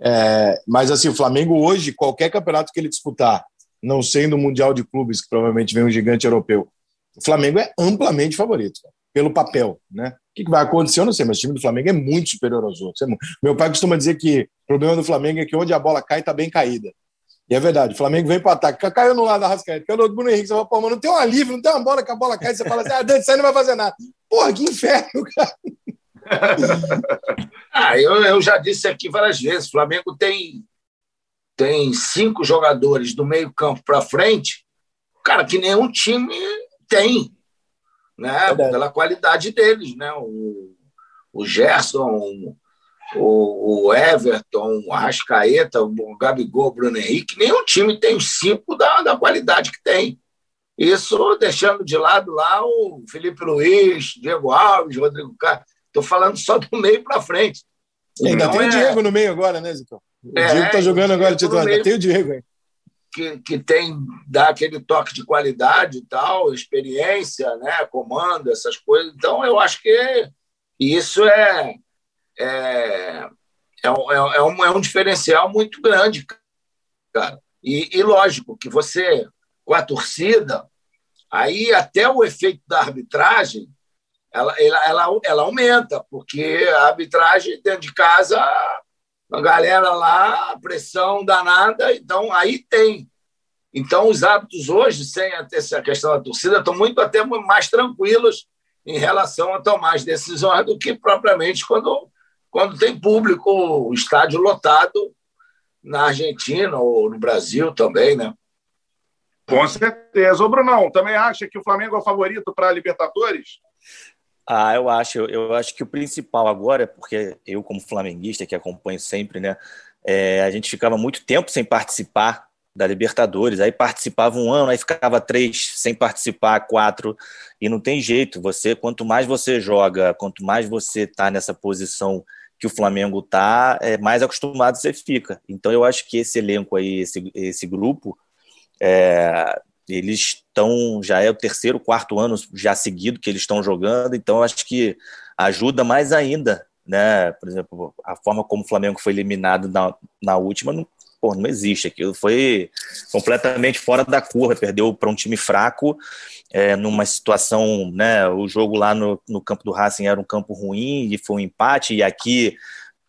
É, mas assim, o Flamengo hoje, qualquer campeonato que ele disputar, não sendo o Mundial de Clubes, que provavelmente vem um gigante europeu, o Flamengo é amplamente favorito, cara, pelo papel, né? O que vai acontecer, eu não sei, mas o time do Flamengo é muito superior aos outros. É Meu pai costuma dizer que o problema do Flamengo é que onde a bola cai, está bem caída. E é verdade, o Flamengo vem para ataque, caiu no lado da Rascaeta, caiu no outro Bruno Henrique, você fala, pô, mas não tem um alívio, não tem uma bola que a bola cai, você fala assim, ah, Dante, aí não vai fazer nada. Porra, que inferno, cara. ah, eu, eu já disse aqui várias vezes, o Flamengo tem, tem cinco jogadores do meio campo para frente, cara, que nenhum time tem, né? É pela qualidade deles, né? O, o Gerson, o, o Everton, o Arrascaeta, o Gabigol, o Bruno Henrique, nenhum time tem os cinco da, da qualidade que tem. Isso deixando de lado lá o Felipe Luiz, Diego Alves, Rodrigo Carlos. Estou falando só do meio para frente. Ainda então, tem é... o Diego no meio agora, né, Zico? O é, Diego está jogando agora titular, ainda tem o Diego aí. Que, que tem, dá aquele toque de qualidade e tal, experiência, né, comando, essas coisas. Então, eu acho que isso é, é, é, um, é, um, é um diferencial muito grande, cara. E, e, lógico que você, com a torcida, aí até o efeito da arbitragem, ela, ela, ela, ela aumenta, porque a arbitragem dentro de casa, a galera lá, pressão danada, então aí tem. Então, os hábitos hoje, sem essa questão da torcida, estão muito até mais tranquilos em relação a tomar as decisões do que propriamente quando quando tem público, estádio lotado na Argentina ou no Brasil também, né? Com certeza. Ô, Brunão, também acha que o Flamengo é o favorito para a Libertadores? Ah, eu acho. Eu acho que o principal agora, porque eu, como flamenguista, que acompanho sempre, né? É, a gente ficava muito tempo sem participar da Libertadores. Aí participava um ano, aí ficava três sem participar, quatro, e não tem jeito. Você, quanto mais você joga, quanto mais você está nessa posição que o Flamengo está, é, mais acostumado você fica. Então eu acho que esse elenco aí, esse, esse grupo, é, eles estão, já é o terceiro, quarto ano já seguido que eles estão jogando, então acho que ajuda mais ainda, né? Por exemplo, a forma como o Flamengo foi eliminado na, na última, não, pô, não existe. Aquilo foi completamente fora da curva, perdeu para um time fraco, é, numa situação, né? O jogo lá no, no campo do Racing era um campo ruim e foi um empate, e aqui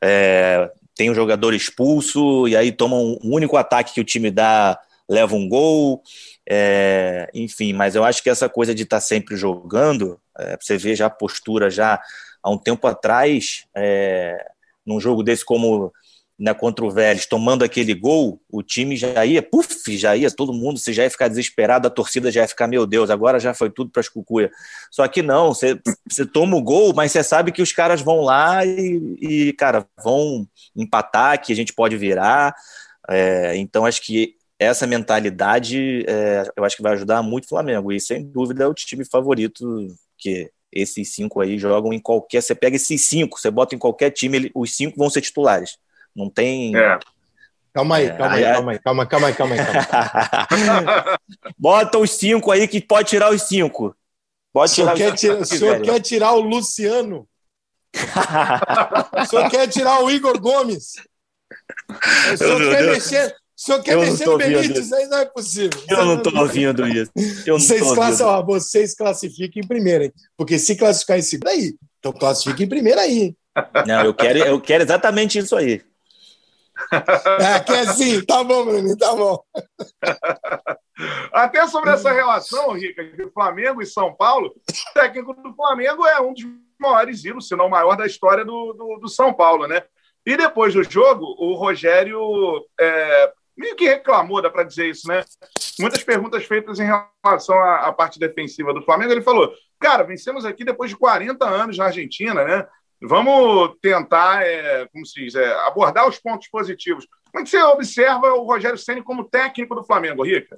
é, tem um jogador expulso, e aí toma um, único ataque que o time dá, leva um gol. É, enfim, mas eu acho que essa coisa de estar tá sempre jogando, é, você vê já a postura já há um tempo atrás, é, num jogo desse como né, contra o Vélez, tomando aquele gol, o time já ia, puf, já ia, todo mundo, você já ia ficar desesperado, a torcida já ia ficar, meu Deus, agora já foi tudo para as cucuia. Só que não, você, você toma o gol, mas você sabe que os caras vão lá e, e cara, vão empatar, que a gente pode virar. É, então, acho que essa mentalidade, é, eu acho que vai ajudar muito o Flamengo. E sem dúvida é o time favorito, que esses cinco aí jogam em qualquer. Você pega esses cinco, você bota em qualquer time, ele, os cinco vão ser titulares. Não tem. É. Calma aí, calma aí, calma aí, calma, calma aí, calma aí. Calma. Bota os cinco aí que pode tirar os cinco. Pode tirar o senhor, quer, tirar, o senhor quer tirar o Luciano? o senhor quer tirar o Igor Gomes? O senhor quer mexer, senhor quer mexer no Benítez? Aí não é possível. Eu não estou ouvindo isso. Eu vocês, classe, ó, vocês classifiquem em primeiro, hein? Porque se classificar em segundo, aí. Então classifiquem em primeiro aí. Não, eu quero, eu quero exatamente isso aí. É, que é sim, tá bom, Bruno, tá bom. Até sobre essa relação, Rica, de Flamengo e São Paulo, o técnico do Flamengo é um dos maiores ídolos, se não o maior da história do, do, do, São Paulo, né? E depois do jogo, o Rogério é, meio que reclamou, dá para dizer isso, né? Muitas perguntas feitas em relação à, à parte defensiva do Flamengo. Ele falou: Cara, vencemos aqui depois de 40 anos na Argentina, né? Vamos tentar, é, como se diz, é, abordar os pontos positivos. Como você observa o Rogério Ceni como técnico do Flamengo, Rica?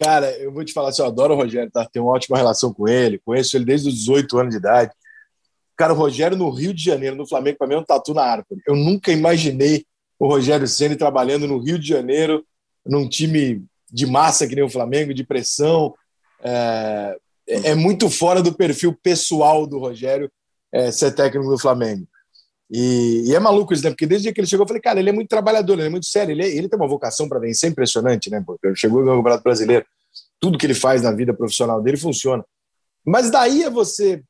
Cara, eu vou te falar assim, eu adoro o Rogério, tá? Tenho uma ótima relação com ele, conheço ele desde os 18 anos de idade. Cara, o Rogério no Rio de Janeiro, no Flamengo, para mim é um tatu na árvore. Eu nunca imaginei o Rogério Ceni trabalhando no Rio de Janeiro, num time de massa que nem o Flamengo, de pressão. É, é muito fora do perfil pessoal do Rogério é, ser técnico do Flamengo. E, e, é maluco isso, né? Porque desde que ele chegou, eu falei, cara, ele é muito trabalhador, ele é muito sério, ele, é, ele tem uma vocação para vencer impressionante, né? Porque ele chegou no Campeonato Brasileiro. tudo que ele faz na vida profissional dele funciona. Mas daí é você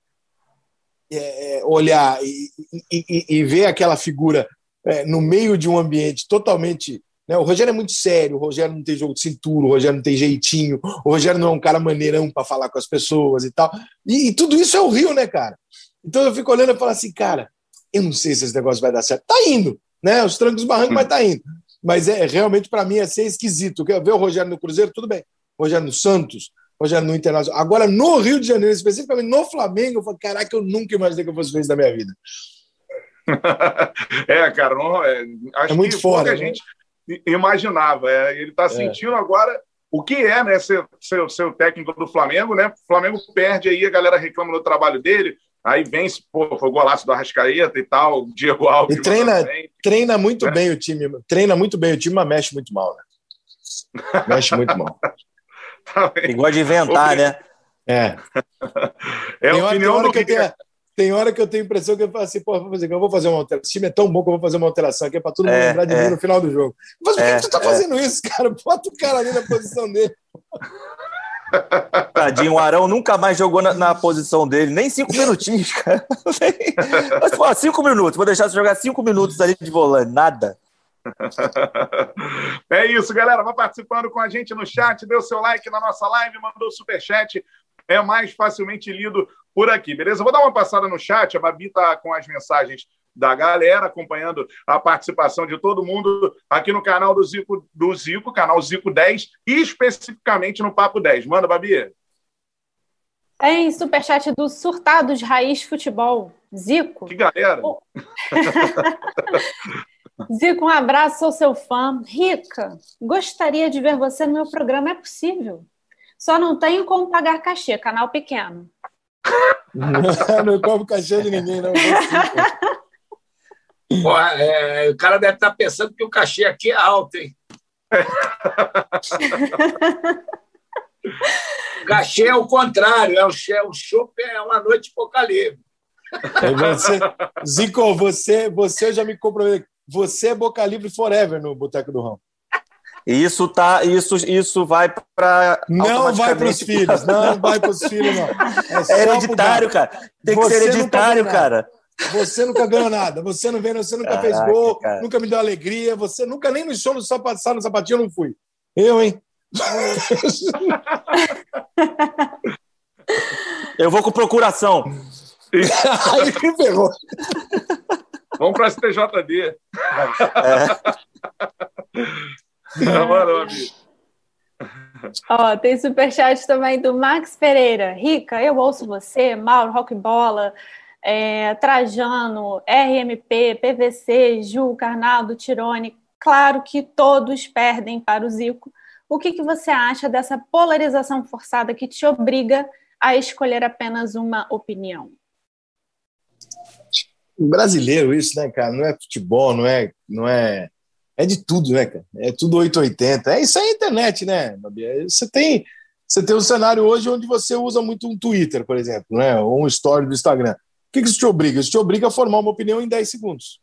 é, é olhar e, e, e, ver aquela figura é, no meio de um ambiente totalmente. Né? O Rogério é muito sério, o Rogério não tem jogo de cintura, o Rogério não tem jeitinho, o Rogério não é um cara maneirão para falar com as pessoas e tal. E, e, tudo isso é o Rio, né, cara? Então eu fico olhando e falo assim, cara, eu não sei se esse negócio vai dar certo. Tá indo, né? Os trancos barrancos, mas tá indo. Mas é realmente, para mim, é ser esquisito. Quer ver o Rogério no Cruzeiro? Tudo bem. Rogério no Santos, Rogério no Internacional. Agora, no Rio de Janeiro, especificamente no Flamengo, eu falo, caraca, eu nunca imaginei que eu fosse ver isso na minha vida. é, cara, não, é, acho é muito que fora, a né? gente imaginava. É, ele está é. sentindo agora o que é né, ser, ser, ser o técnico do Flamengo, né? O Flamengo perde aí, a galera reclama do trabalho dele, aí vence, pô, foi o golaço do Arrascaeta e tal, Diego Alves. E treina, treina muito é. bem o time, treina muito bem o time, mas mexe muito mal, né? Mexe muito mal. tá Igual de inventar, né? É. é tem, hora, tem, hora que eu tenho, tem hora que eu tenho a impressão que eu falo assim, pô, vou fazer, eu vou fazer uma alteração. Esse time é tão bom que eu vou fazer uma alteração aqui para todo mundo é, lembrar de é. mim no final do jogo. Mas por que, é, que tu tá é. fazendo isso, cara? Bota o cara ali na posição dele. Tadinho, o Arão nunca mais jogou na, na, posição dele, nem cinco minutinhos, cara. Mas, pô, cinco minutos, vou deixar você jogar cinco minutos ali de volante, nada. É isso, galera. Vai participando com a gente no chat, deu seu like na nossa live, mandou super chat. É mais facilmente lido por aqui, beleza? Vou dar uma passada no chat. A Babi está com as mensagens da galera, acompanhando a participação de todo mundo aqui no canal do Zico, do Zico, canal Zico 10, e especificamente no Papo 10. Manda, Babi. Tem superchat do Surtados Raiz Futebol. Zico. Que galera! Zico, um abraço, sou seu fã. Rica, gostaria de ver você no meu programa, é possível. Só não tenho como pagar cachê, canal pequeno. Não, não cobro cachê de ninguém, não. Pô, é, o cara deve estar pensando que o cachê aqui é alto, hein? cachê é o contrário, é o, é o é uma noite pouca livre. Você, Zico, você, você já me comprometeu. Você é Boca Livre Forever no Boteco do Rão. Isso tá, isso, isso vai para não vai para os filhos, não vai para os filhos não. É, é hereditário, cara. Tem que ser hereditário, cara. Você nunca ganhou nada. Você não vem, você nunca Caraca, fez gol, cara. nunca me deu alegria. Você nunca nem no show do sapato, no sapatinho eu não fui. Eu, hein? eu vou com procuração. Aí me ferrou. Vamos para a STJD. É. Mano, amigo. Ó, tem superchat também do Max Pereira. Rica, eu ouço você, Mauro, Rock Bola, é, Trajano, RMP, PVC, Ju, Carnaldo, Tirone. Claro que todos perdem para o Zico. O que, que você acha dessa polarização forçada que te obriga a escolher apenas uma opinião? brasileiro isso, né, cara? Não é futebol, não é, não é, é de tudo, né, cara? É tudo 880. É isso aí, internet, né, Babi? É, você tem, você tem um cenário hoje onde você usa muito um Twitter, por exemplo, né, ou um story do Instagram. O que, que isso te obriga? Isso te obriga a formar uma opinião em 10 segundos.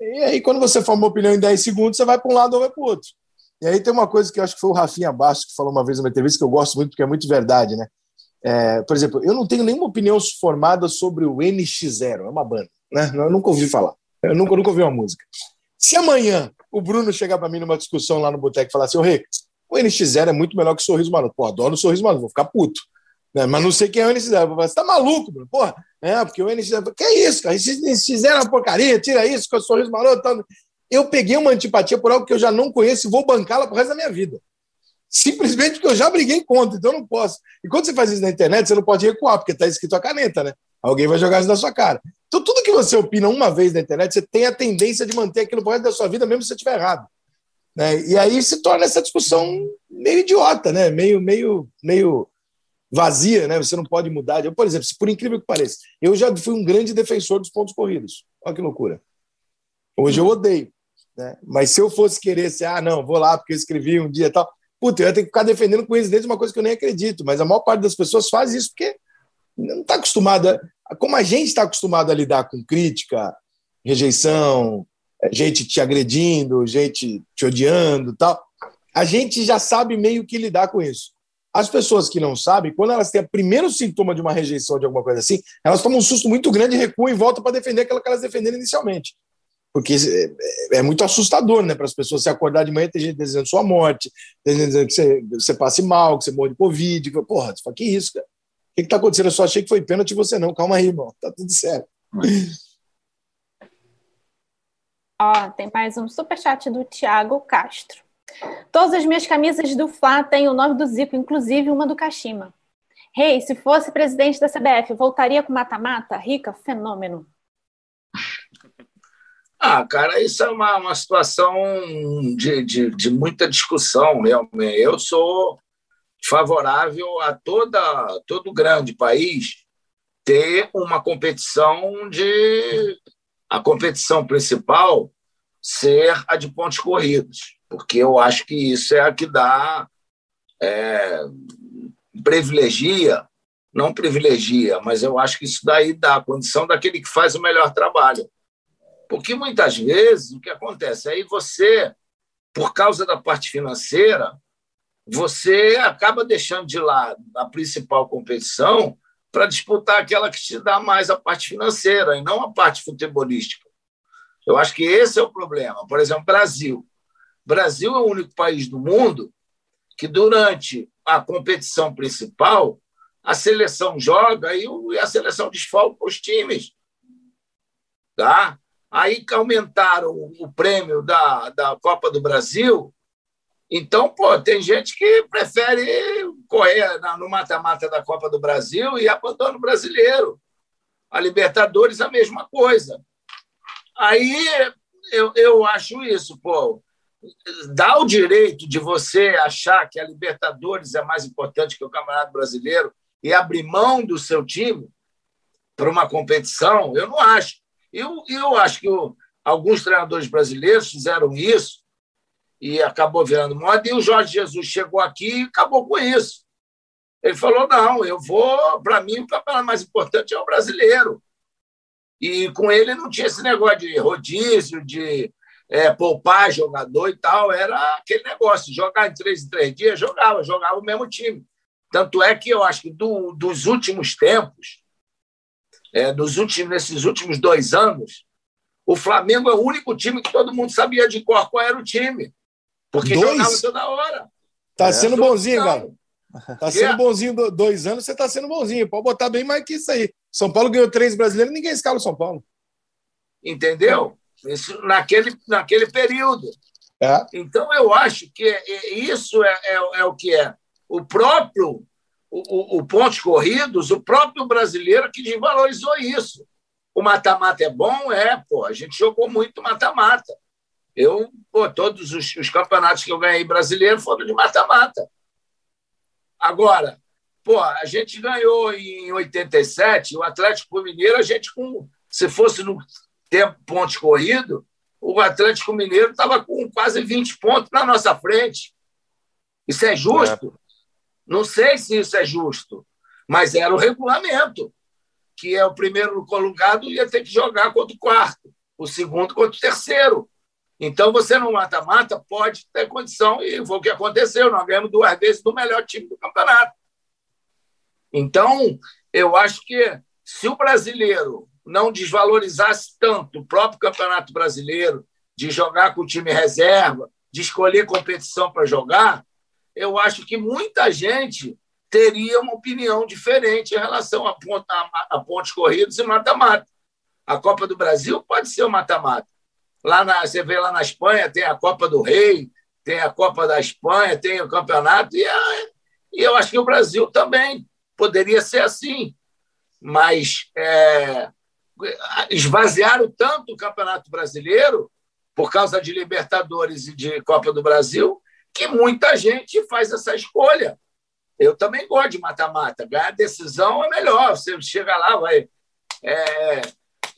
E aí, quando você forma uma opinião em 10 segundos, você vai para um lado ou vai para o outro. E aí tem uma coisa que eu acho que foi o Rafinha Bastos que falou uma vez numa entrevista que eu gosto muito, porque é muito verdade, né? É, por exemplo, eu não tenho nenhuma opinião formada sobre o NX0, é uma banda. Né? Eu nunca ouvi falar. Eu nunca, nunca ouvi uma música. Se amanhã o Bruno chegar para mim numa discussão lá no boteco e falar assim, ô Rei, o NX0 é muito melhor que o Sorriso Maluco. Pô, adoro o Sorriso Maluco, vou ficar puto. Né? Mas não sei quem é o NX0. Eu vou falar, você tá maluco, Bruno? Porra, é, porque o NX0... Que é isso, cara? Esse NX0 é uma porcaria, tira isso com o Sorriso Maluco. Tá... Eu peguei uma antipatia por algo que eu já não conheço e vou bancá-la pro resto da minha vida simplesmente porque eu já briguei contra, então eu não posso. E quando você faz isso na internet, você não pode recuar, porque está escrito a caneta, né? Alguém vai jogar isso na sua cara. Então, tudo que você opina uma vez na internet, você tem a tendência de manter aquilo pro resto da sua vida, mesmo se você estiver errado. Né? E aí se torna essa discussão meio idiota, né? Meio, meio, meio vazia, né? Você não pode mudar. Eu, por exemplo, por incrível que pareça, eu já fui um grande defensor dos pontos corridos. Olha que loucura. Hoje eu odeio. Né? Mas se eu fosse querer ser, ah, não, vou lá porque eu escrevi um dia e tal, puta, eu ia ter que ficar defendendo com eles desde uma coisa que eu nem acredito. Mas a maior parte das pessoas faz isso porque não está acostumada. Como a gente está acostumado a lidar com crítica, rejeição, é, gente te agredindo, gente te odiando tal, a gente já sabe meio que lidar com isso. As pessoas que não sabem, quando elas têm o primeiro sintoma de uma rejeição de alguma coisa assim, elas tomam um susto muito grande, recuam e voltam para defender aquilo que elas defenderam inicialmente. Porque é, é muito assustador, né? Para as pessoas se acordar de manhã, tem gente desejando sua morte, tem gente dizendo que você, você passe mal, que você morre de Covid. Que, porra, que isso, cara? O que está acontecendo? Eu só achei que foi pênalti e você não. Calma aí, irmão. Tá tudo certo. Ó, tem mais um superchat do Thiago Castro. Todas as minhas camisas do Fla têm o nome do Zico, inclusive uma do Kashima. Rei, hey, se fosse presidente da CBF, voltaria com mata-mata? Rica, fenômeno. Ah, cara, isso é uma, uma situação de, de, de muita discussão, realmente. Eu sou favorável a toda, todo grande país ter uma competição de a competição principal ser a de pontos corridos, porque eu acho que isso é a que dá é, privilegia, não privilegia, mas eu acho que isso daí dá a condição daquele que faz o melhor trabalho. Porque muitas vezes o que acontece aí você, por causa da parte financeira, você acaba deixando de lado a principal competição para disputar aquela que te dá mais a parte financeira e não a parte futebolística. Eu acho que esse é o problema. Por exemplo, Brasil. Brasil é o único país do mundo que, durante a competição principal, a seleção joga e a seleção desfalca os times. Tá? Aí aumentaram o prêmio da, da Copa do Brasil então, pô, tem gente que prefere correr no mata-mata da Copa do Brasil e abandona o brasileiro. A Libertadores, a mesma coisa. Aí eu, eu acho isso, pô. Dá o direito de você achar que a Libertadores é mais importante que o Campeonato Brasileiro e abrir mão do seu time para uma competição, eu não acho. Eu, eu acho que o, alguns treinadores brasileiros fizeram isso e acabou virando moda. E o Jorge Jesus chegou aqui e acabou com isso. Ele falou: não, eu vou, para mim, o campeonato mais importante é o brasileiro. E com ele não tinha esse negócio de rodízio, de é, poupar jogador e tal. Era aquele negócio: jogar em três em três dias, jogava, jogava o mesmo time. Tanto é que eu acho que do, dos últimos tempos, é, dos últimos, nesses últimos dois anos, o Flamengo é o único time que todo mundo sabia de cor qual era o time. Porque dois? jogava toda hora. Tá é. sendo bonzinho, cara. Tá sendo bonzinho dois anos, você tá sendo bonzinho. Pode botar bem mais que isso aí. São Paulo ganhou três brasileiros, ninguém escala o São Paulo. Entendeu? Isso naquele, naquele período. É. Então, eu acho que é, é, isso é, é, é, o que é. O próprio, o, o, o Pontos Corridos, o próprio brasileiro que desvalorizou isso. O mata-mata é bom? É, pô. A gente jogou muito mata-mata. Eu, pô, todos os, os campeonatos que eu ganhei brasileiro foram de mata-mata. Agora, pô, a gente ganhou em 87, o Atlético Mineiro, a gente com, se fosse no tempo pontos corrido, o Atlético Mineiro estava com quase 20 pontos na nossa frente. Isso é justo? É. Não sei se isso é justo, mas era o regulamento, que é o primeiro colocado ia ter que jogar contra o quarto, o segundo contra o terceiro. Então, você no mata-mata pode ter condição, e foi o que aconteceu, nós ganhamos duas vezes do melhor time do campeonato. Então, eu acho que se o brasileiro não desvalorizasse tanto o próprio campeonato brasileiro, de jogar com o time reserva, de escolher competição para jogar, eu acho que muita gente teria uma opinião diferente em relação a, a, a pontos corridos e mata-mata. A Copa do Brasil pode ser o mata-mata. Lá na, você vê lá na Espanha, tem a Copa do Rei, tem a Copa da Espanha, tem o campeonato, e, a, e eu acho que o Brasil também poderia ser assim. Mas é, esvaziaram tanto o Campeonato Brasileiro, por causa de Libertadores e de Copa do Brasil, que muita gente faz essa escolha. Eu também gosto de mata-mata. Ganhar decisão é melhor. Você chega lá, vai. É,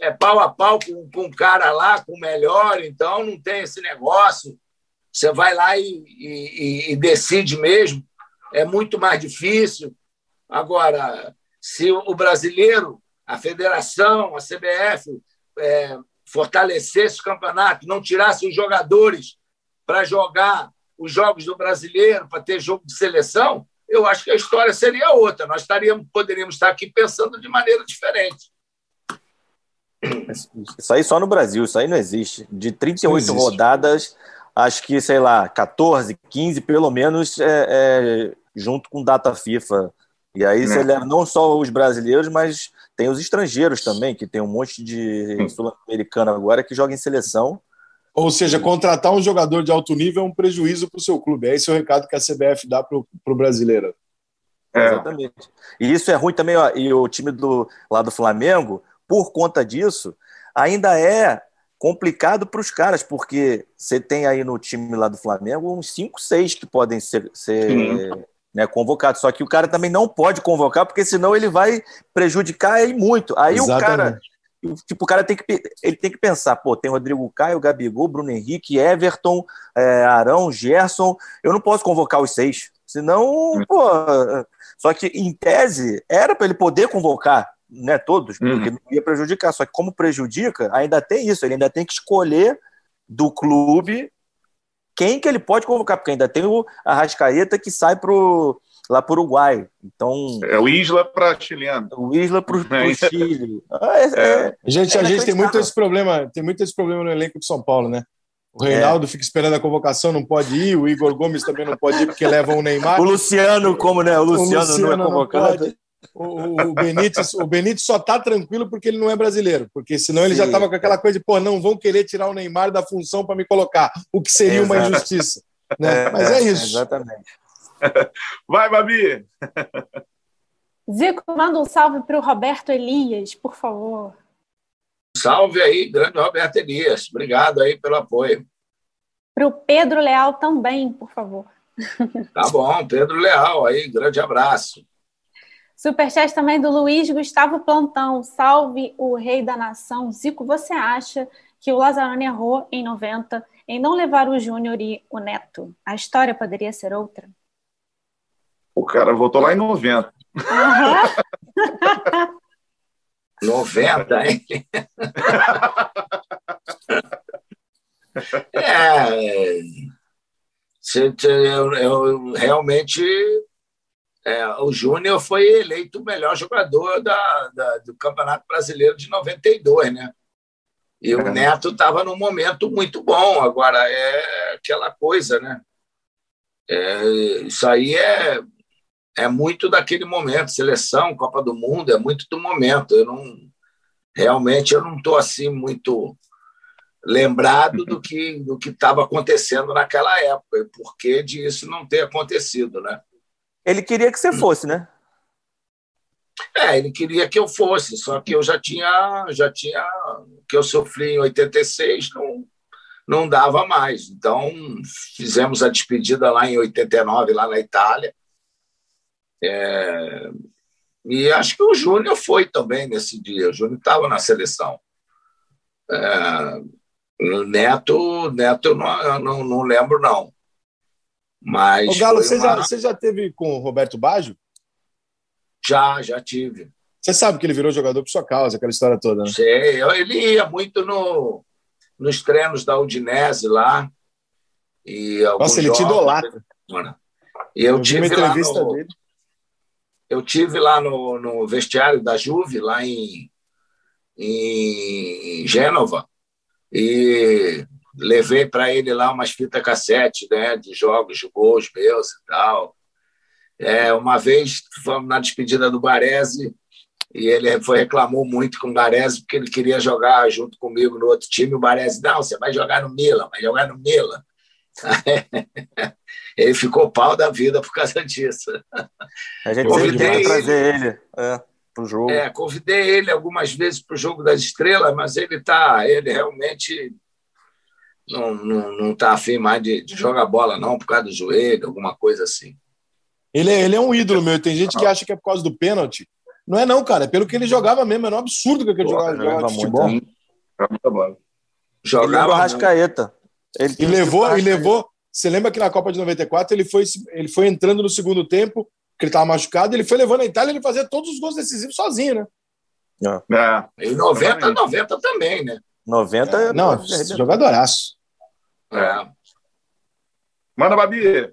é pau a pau com, com um cara lá, com o melhor, então não tem esse negócio. Você vai lá e, e, e decide mesmo. É muito mais difícil. Agora, se o brasileiro, a federação, a CBF, é, fortalecesse o campeonato, não tirasse os jogadores para jogar os jogos do brasileiro, para ter jogo de seleção, eu acho que a história seria outra. Nós estaríamos, poderíamos estar aqui pensando de maneira diferente. Isso aí só no Brasil, isso aí não existe. De 38 existe. rodadas, acho que, sei lá, 14, 15, pelo menos, é, é, junto com data FIFA. E aí é. você leva não só os brasileiros, mas tem os estrangeiros também, que tem um monte de sul-americano agora que joga em seleção. Ou seja, contratar um jogador de alto nível é um prejuízo para o seu clube. É esse o recado que a CBF dá para o brasileiro. É. Exatamente. E isso é ruim também, ó, e o time do, lá do Flamengo, por conta disso, ainda é complicado para os caras, porque você tem aí no time lá do Flamengo uns 5, 6 que podem ser, ser né, convocados. Só que o cara também não pode convocar, porque senão ele vai prejudicar aí muito. Aí Exatamente. o cara. Tipo, o cara tem que, ele tem que pensar, pô, tem Rodrigo Caio, Gabigol, Bruno Henrique, Everton, é, Arão, Gerson. Eu não posso convocar os seis. Senão, pô. Só que, em tese, era para ele poder convocar né, todos, uhum. porque não ia prejudicar. Só que como prejudica, ainda tem isso, ele ainda tem que escolher do clube quem que ele pode convocar, porque ainda tem o Arrascaeta que sai pro, lá para o Uruguai. Então, é o Isla para chileno. O Isla para o é. Chile. Ah, é, é. Gente, a gente tem muito esse problema, tem muito esse problema no elenco de São Paulo, né? O Reinaldo é. fica esperando a convocação, não pode ir. O Igor Gomes também não pode ir porque leva o Neymar. O Luciano, como né? O Luciano, o Luciano não é convocado. Não o, o, Benítez, o Benítez só tá tranquilo porque ele não é brasileiro, porque senão ele Sim. já tava com aquela coisa de, pô, não vão querer tirar o Neymar da função para me colocar, o que seria uma injustiça. Né? É, Mas é isso. Exatamente. Vai, Babi! Zico, manda um salve para o Roberto Elias, por favor. Salve aí, grande Roberto Elias. Obrigado aí pelo apoio. Para o Pedro Leal também, por favor. Tá bom, Pedro Leal aí, grande abraço. Superchat também do Luiz Gustavo Plantão. Salve o rei da nação. Zico, você acha que o Lazzaroni errou em 90 em não levar o Júnior e o Neto? A história poderia ser outra? O cara voltou lá em 90. Uhum. 90, hein? é, eu, eu realmente é, o Júnior foi eleito o melhor jogador da, da, do Campeonato Brasileiro de 92, né? E o é. Neto estava num momento muito bom. Agora, é aquela coisa, né? É, isso aí é, é muito daquele momento. Seleção, Copa do Mundo, é muito do momento. Eu não, realmente, eu não estou assim muito lembrado do que do que estava acontecendo naquela época e por que disso não ter acontecido, né? Ele queria que você fosse, né? É, ele queria que eu fosse, só que eu já tinha, já tinha, que eu sofri em 86, não, não dava mais. Então, fizemos a despedida lá em 89, lá na Itália. É, e acho que o Júnior foi também nesse dia. O Júnior estava na seleção. É, Neto, Neto eu não, não, não lembro, não. Mas. Ô, Galo, você, uma... já, você já teve com o Roberto Baggio? Já, já tive. Você sabe que ele virou jogador por sua causa, aquela história toda, né? Sei, ele ia muito no, nos treinos da Udinese lá. E Nossa, ele te idolatra. E eu, eu tive lá no, dele. Eu tive lá no, no vestiário da Juve, lá em, em Gênova, e levei para ele lá umas fitas cassete, né, de jogos, de gols meus e tal. É, uma vez fomos na despedida do Baresi e ele foi reclamou muito com o Baresi porque ele queria jogar junto comigo no outro time. O Baresi, não, você vai jogar no Milan, vai jogar no Milan. ele ficou pau da vida por causa disso. A gente convidei trazer ele é, para o jogo. É, convidei ele algumas vezes para o jogo das estrelas, mas ele tá, ele realmente não, não, não tá afim mais de, de jogar bola, não, por causa do joelho, alguma coisa assim. Ele é, ele é um ídolo meu. Tem gente que acha que é por causa do pênalti. Não é, não, cara. É pelo que ele jogava mesmo. Era um absurdo que ele jogava, jogava futebol. Muito, jogava Jogava. Ele Rascaeta. Ele e levou, e levou. Você lembra que na Copa de 94 ele foi, ele foi entrando no segundo tempo, que ele estava machucado, ele foi levando a Itália ele fazia todos os gols decisivos sozinho, né? É. Em 90, 90 também, né? 90 é, Não, jogadoraço. É. Manda, Babi.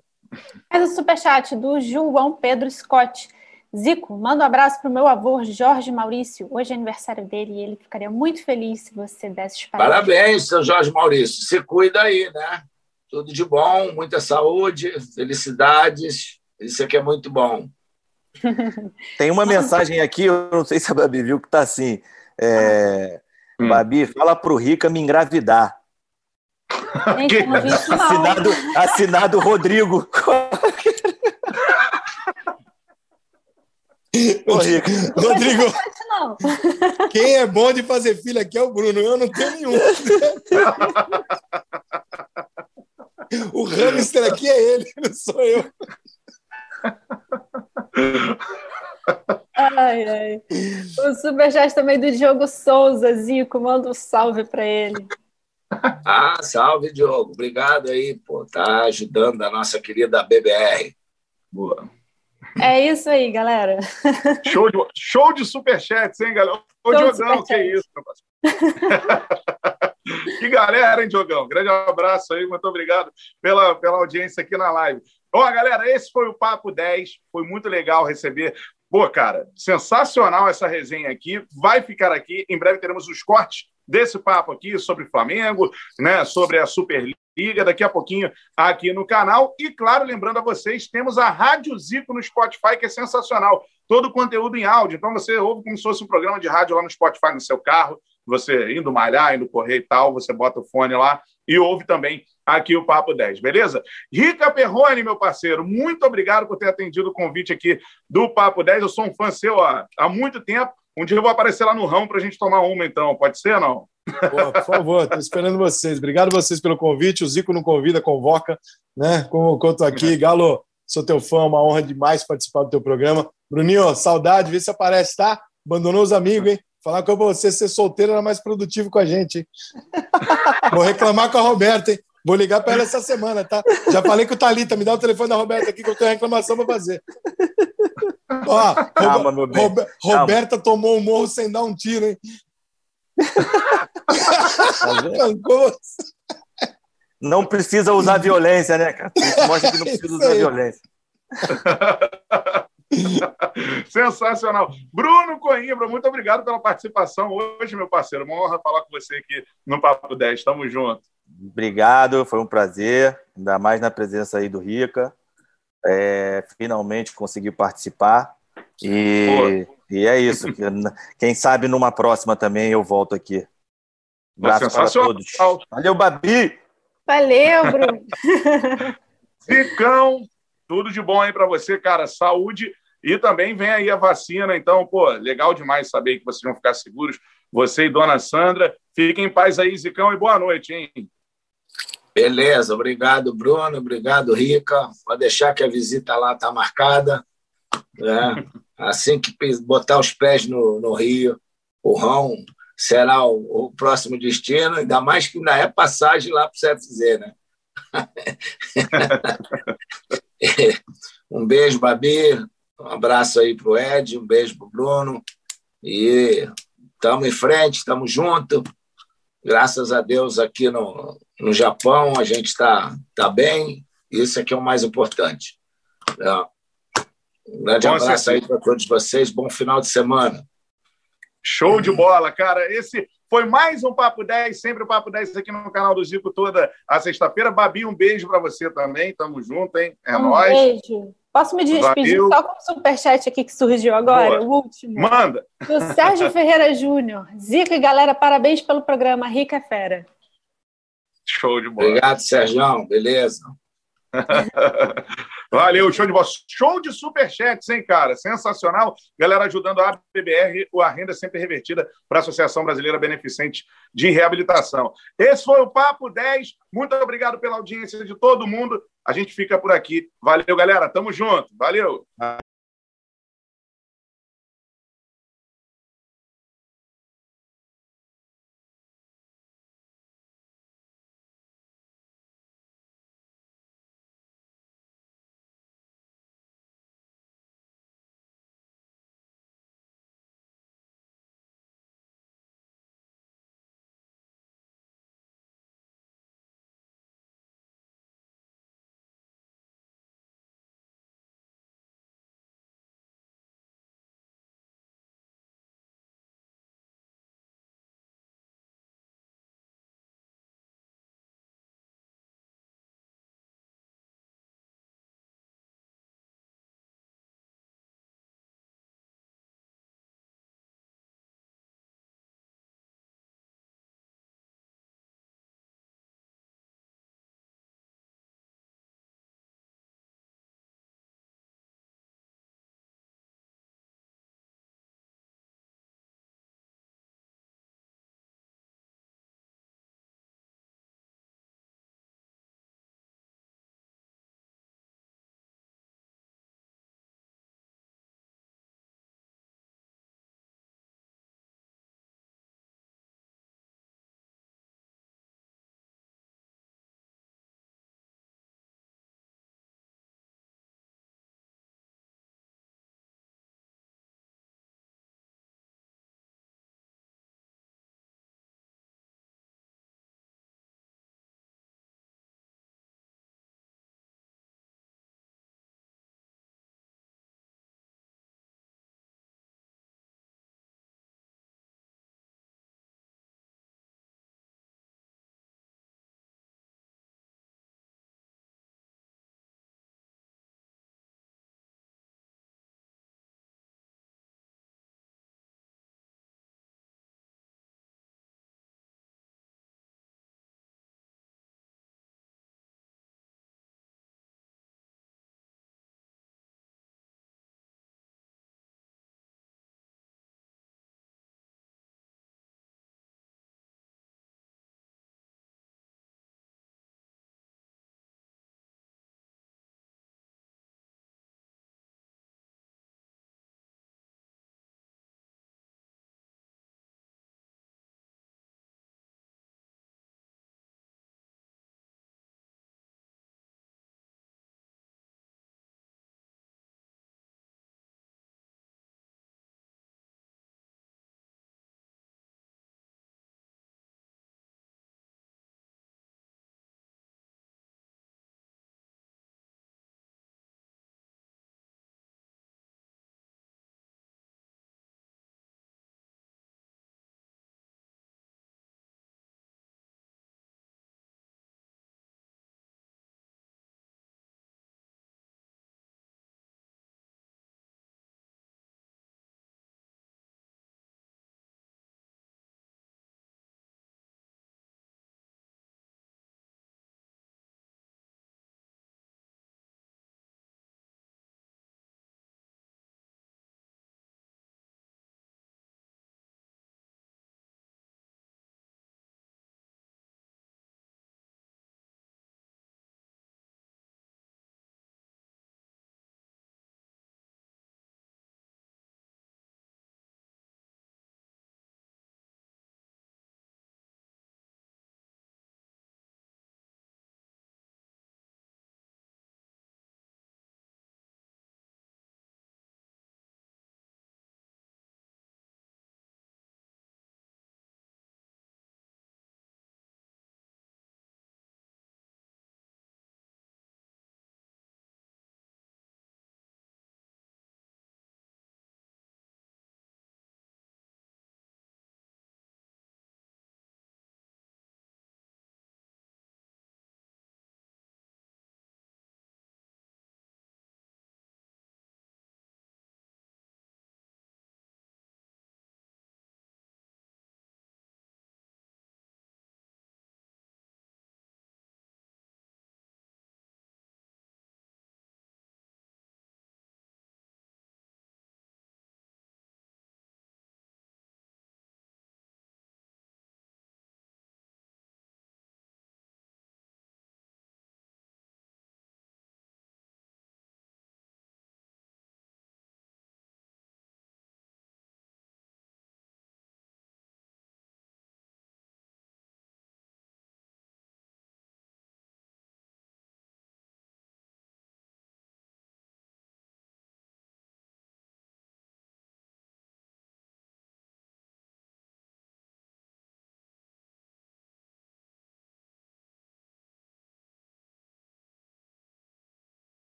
Mais um superchat do João Pedro Scott. Zico, manda um abraço para o meu avô Jorge Maurício. Hoje é aniversário dele e ele ficaria muito feliz se você desse parabéns. Parabéns, seu Jorge Maurício. Se cuida aí, né? Tudo de bom, muita saúde, felicidades. Isso aqui é muito bom. Tem uma mensagem aqui, eu não sei se a Babi viu, que está assim. É... Hum. Babi, fala para o Rica me engravidar. Gente, assinado, assinado Rodrigo. Rodrigo, quem é bom de fazer filho aqui é o Bruno, eu não tenho nenhum. o hamster aqui é ele, não sou eu. Ai, ai. O superchat também do Diogo Souza, Zico, manda um salve para ele. Ah, salve, Diogo. Obrigado aí por estar tá ajudando a nossa querida BBR. Boa. É isso aí, galera. Show de, show de superchats, hein, galera? Ô, Diogão, que isso, meu Que galera, hein, Diogão? Grande abraço aí, muito obrigado pela, pela audiência aqui na live. Ó, galera, esse foi o Papo 10. Foi muito legal receber. Pô, cara, sensacional essa resenha aqui. Vai ficar aqui. Em breve teremos os cortes desse papo aqui sobre Flamengo, né, sobre a Superliga, daqui a pouquinho aqui no canal. E, claro, lembrando a vocês, temos a Rádio Zico no Spotify, que é sensacional. Todo o conteúdo em áudio. Então, você ouve como se fosse um programa de rádio lá no Spotify, no seu carro, você indo malhar, indo correr e tal, você bota o fone lá e ouve também aqui o Papo 10, beleza? Rica Perrone, meu parceiro, muito obrigado por ter atendido o convite aqui do Papo 10. Eu sou um fã seu ó, há muito tempo. Um dia eu vou aparecer lá no ramo para a gente tomar uma, então. Pode ser, não? Pô, por favor, estou esperando vocês. Obrigado vocês pelo convite. O Zico não convida, convoca, né? Como eu estou aqui. Galo, sou teu fã, uma honra demais participar do teu programa. Bruninho, saudade, vê se aparece, tá? Abandonou os amigos, hein? Falar com você ser solteiro era mais produtivo com a gente, hein? Vou reclamar com a Roberta, hein? Vou ligar para ela essa semana, tá? Já falei com o Thalita, me dá o telefone da Roberta aqui que eu tenho reclamação para fazer. Ó, Calma, Rob... Rob... Roberta tomou o um morro sem dar um tiro, hein? não precisa usar violência, né, cara? Isso mostra que não precisa usar violência. Sensacional. Bruno Coimbra, muito obrigado pela participação hoje, meu parceiro. Uma honra falar com você aqui no Papo 10. Tamo junto. Obrigado, foi um prazer, ainda mais na presença aí do Rica. É, finalmente consegui participar. E, e é isso. Quem sabe numa próxima também eu volto aqui. Um abraço para todos. Valeu, Babi! Valeu, Bruno! Ficão, tudo de bom aí para você, cara. Saúde e também vem aí a vacina, então, pô, legal demais saber que vocês vão ficar seguros. Você e Dona Sandra, fiquem em paz aí, Zicão, e boa noite, hein? Beleza, obrigado, Bruno, obrigado, Rica. Pode deixar que a visita lá está marcada. Né? Assim que botar os pés no, no Rio, o Rão será o, o, próximo destino, ainda mais que ainda é passagem lá para o CFZ, né? um beijo, Babi. Um abraço aí para o Ed, um beijo para o Bruno. E estamos em frente, estamos juntos. Graças a Deus, aqui no, no Japão, a gente está tá bem. Isso aqui é o mais importante. É. Um grande Bom, abraço aí para todos vocês. Bom final de semana. Show de bola, cara. Esse foi mais um Papo 10, sempre o Papo 10 aqui no canal do Zico toda a sexta-feira. Babi, um beijo para você também. Tamo junto, hein? É um nóis. Beijo. Posso me despedir Valeu. só com o superchat aqui que surgiu agora, Boa. o último? Manda! Do Sérgio Ferreira Júnior. Zica e galera, parabéns pelo programa Rica Fera. Show de bola. Obrigado, Sérgio. Beleza. Valeu, show de bola. Show de superchats, hein, cara? Sensacional. Galera ajudando a BBR, a renda sempre revertida para a Associação Brasileira Beneficente de Reabilitação. Esse foi o Papo 10. Muito obrigado pela audiência de todo mundo. A gente fica por aqui. Valeu, galera. Tamo junto. Valeu.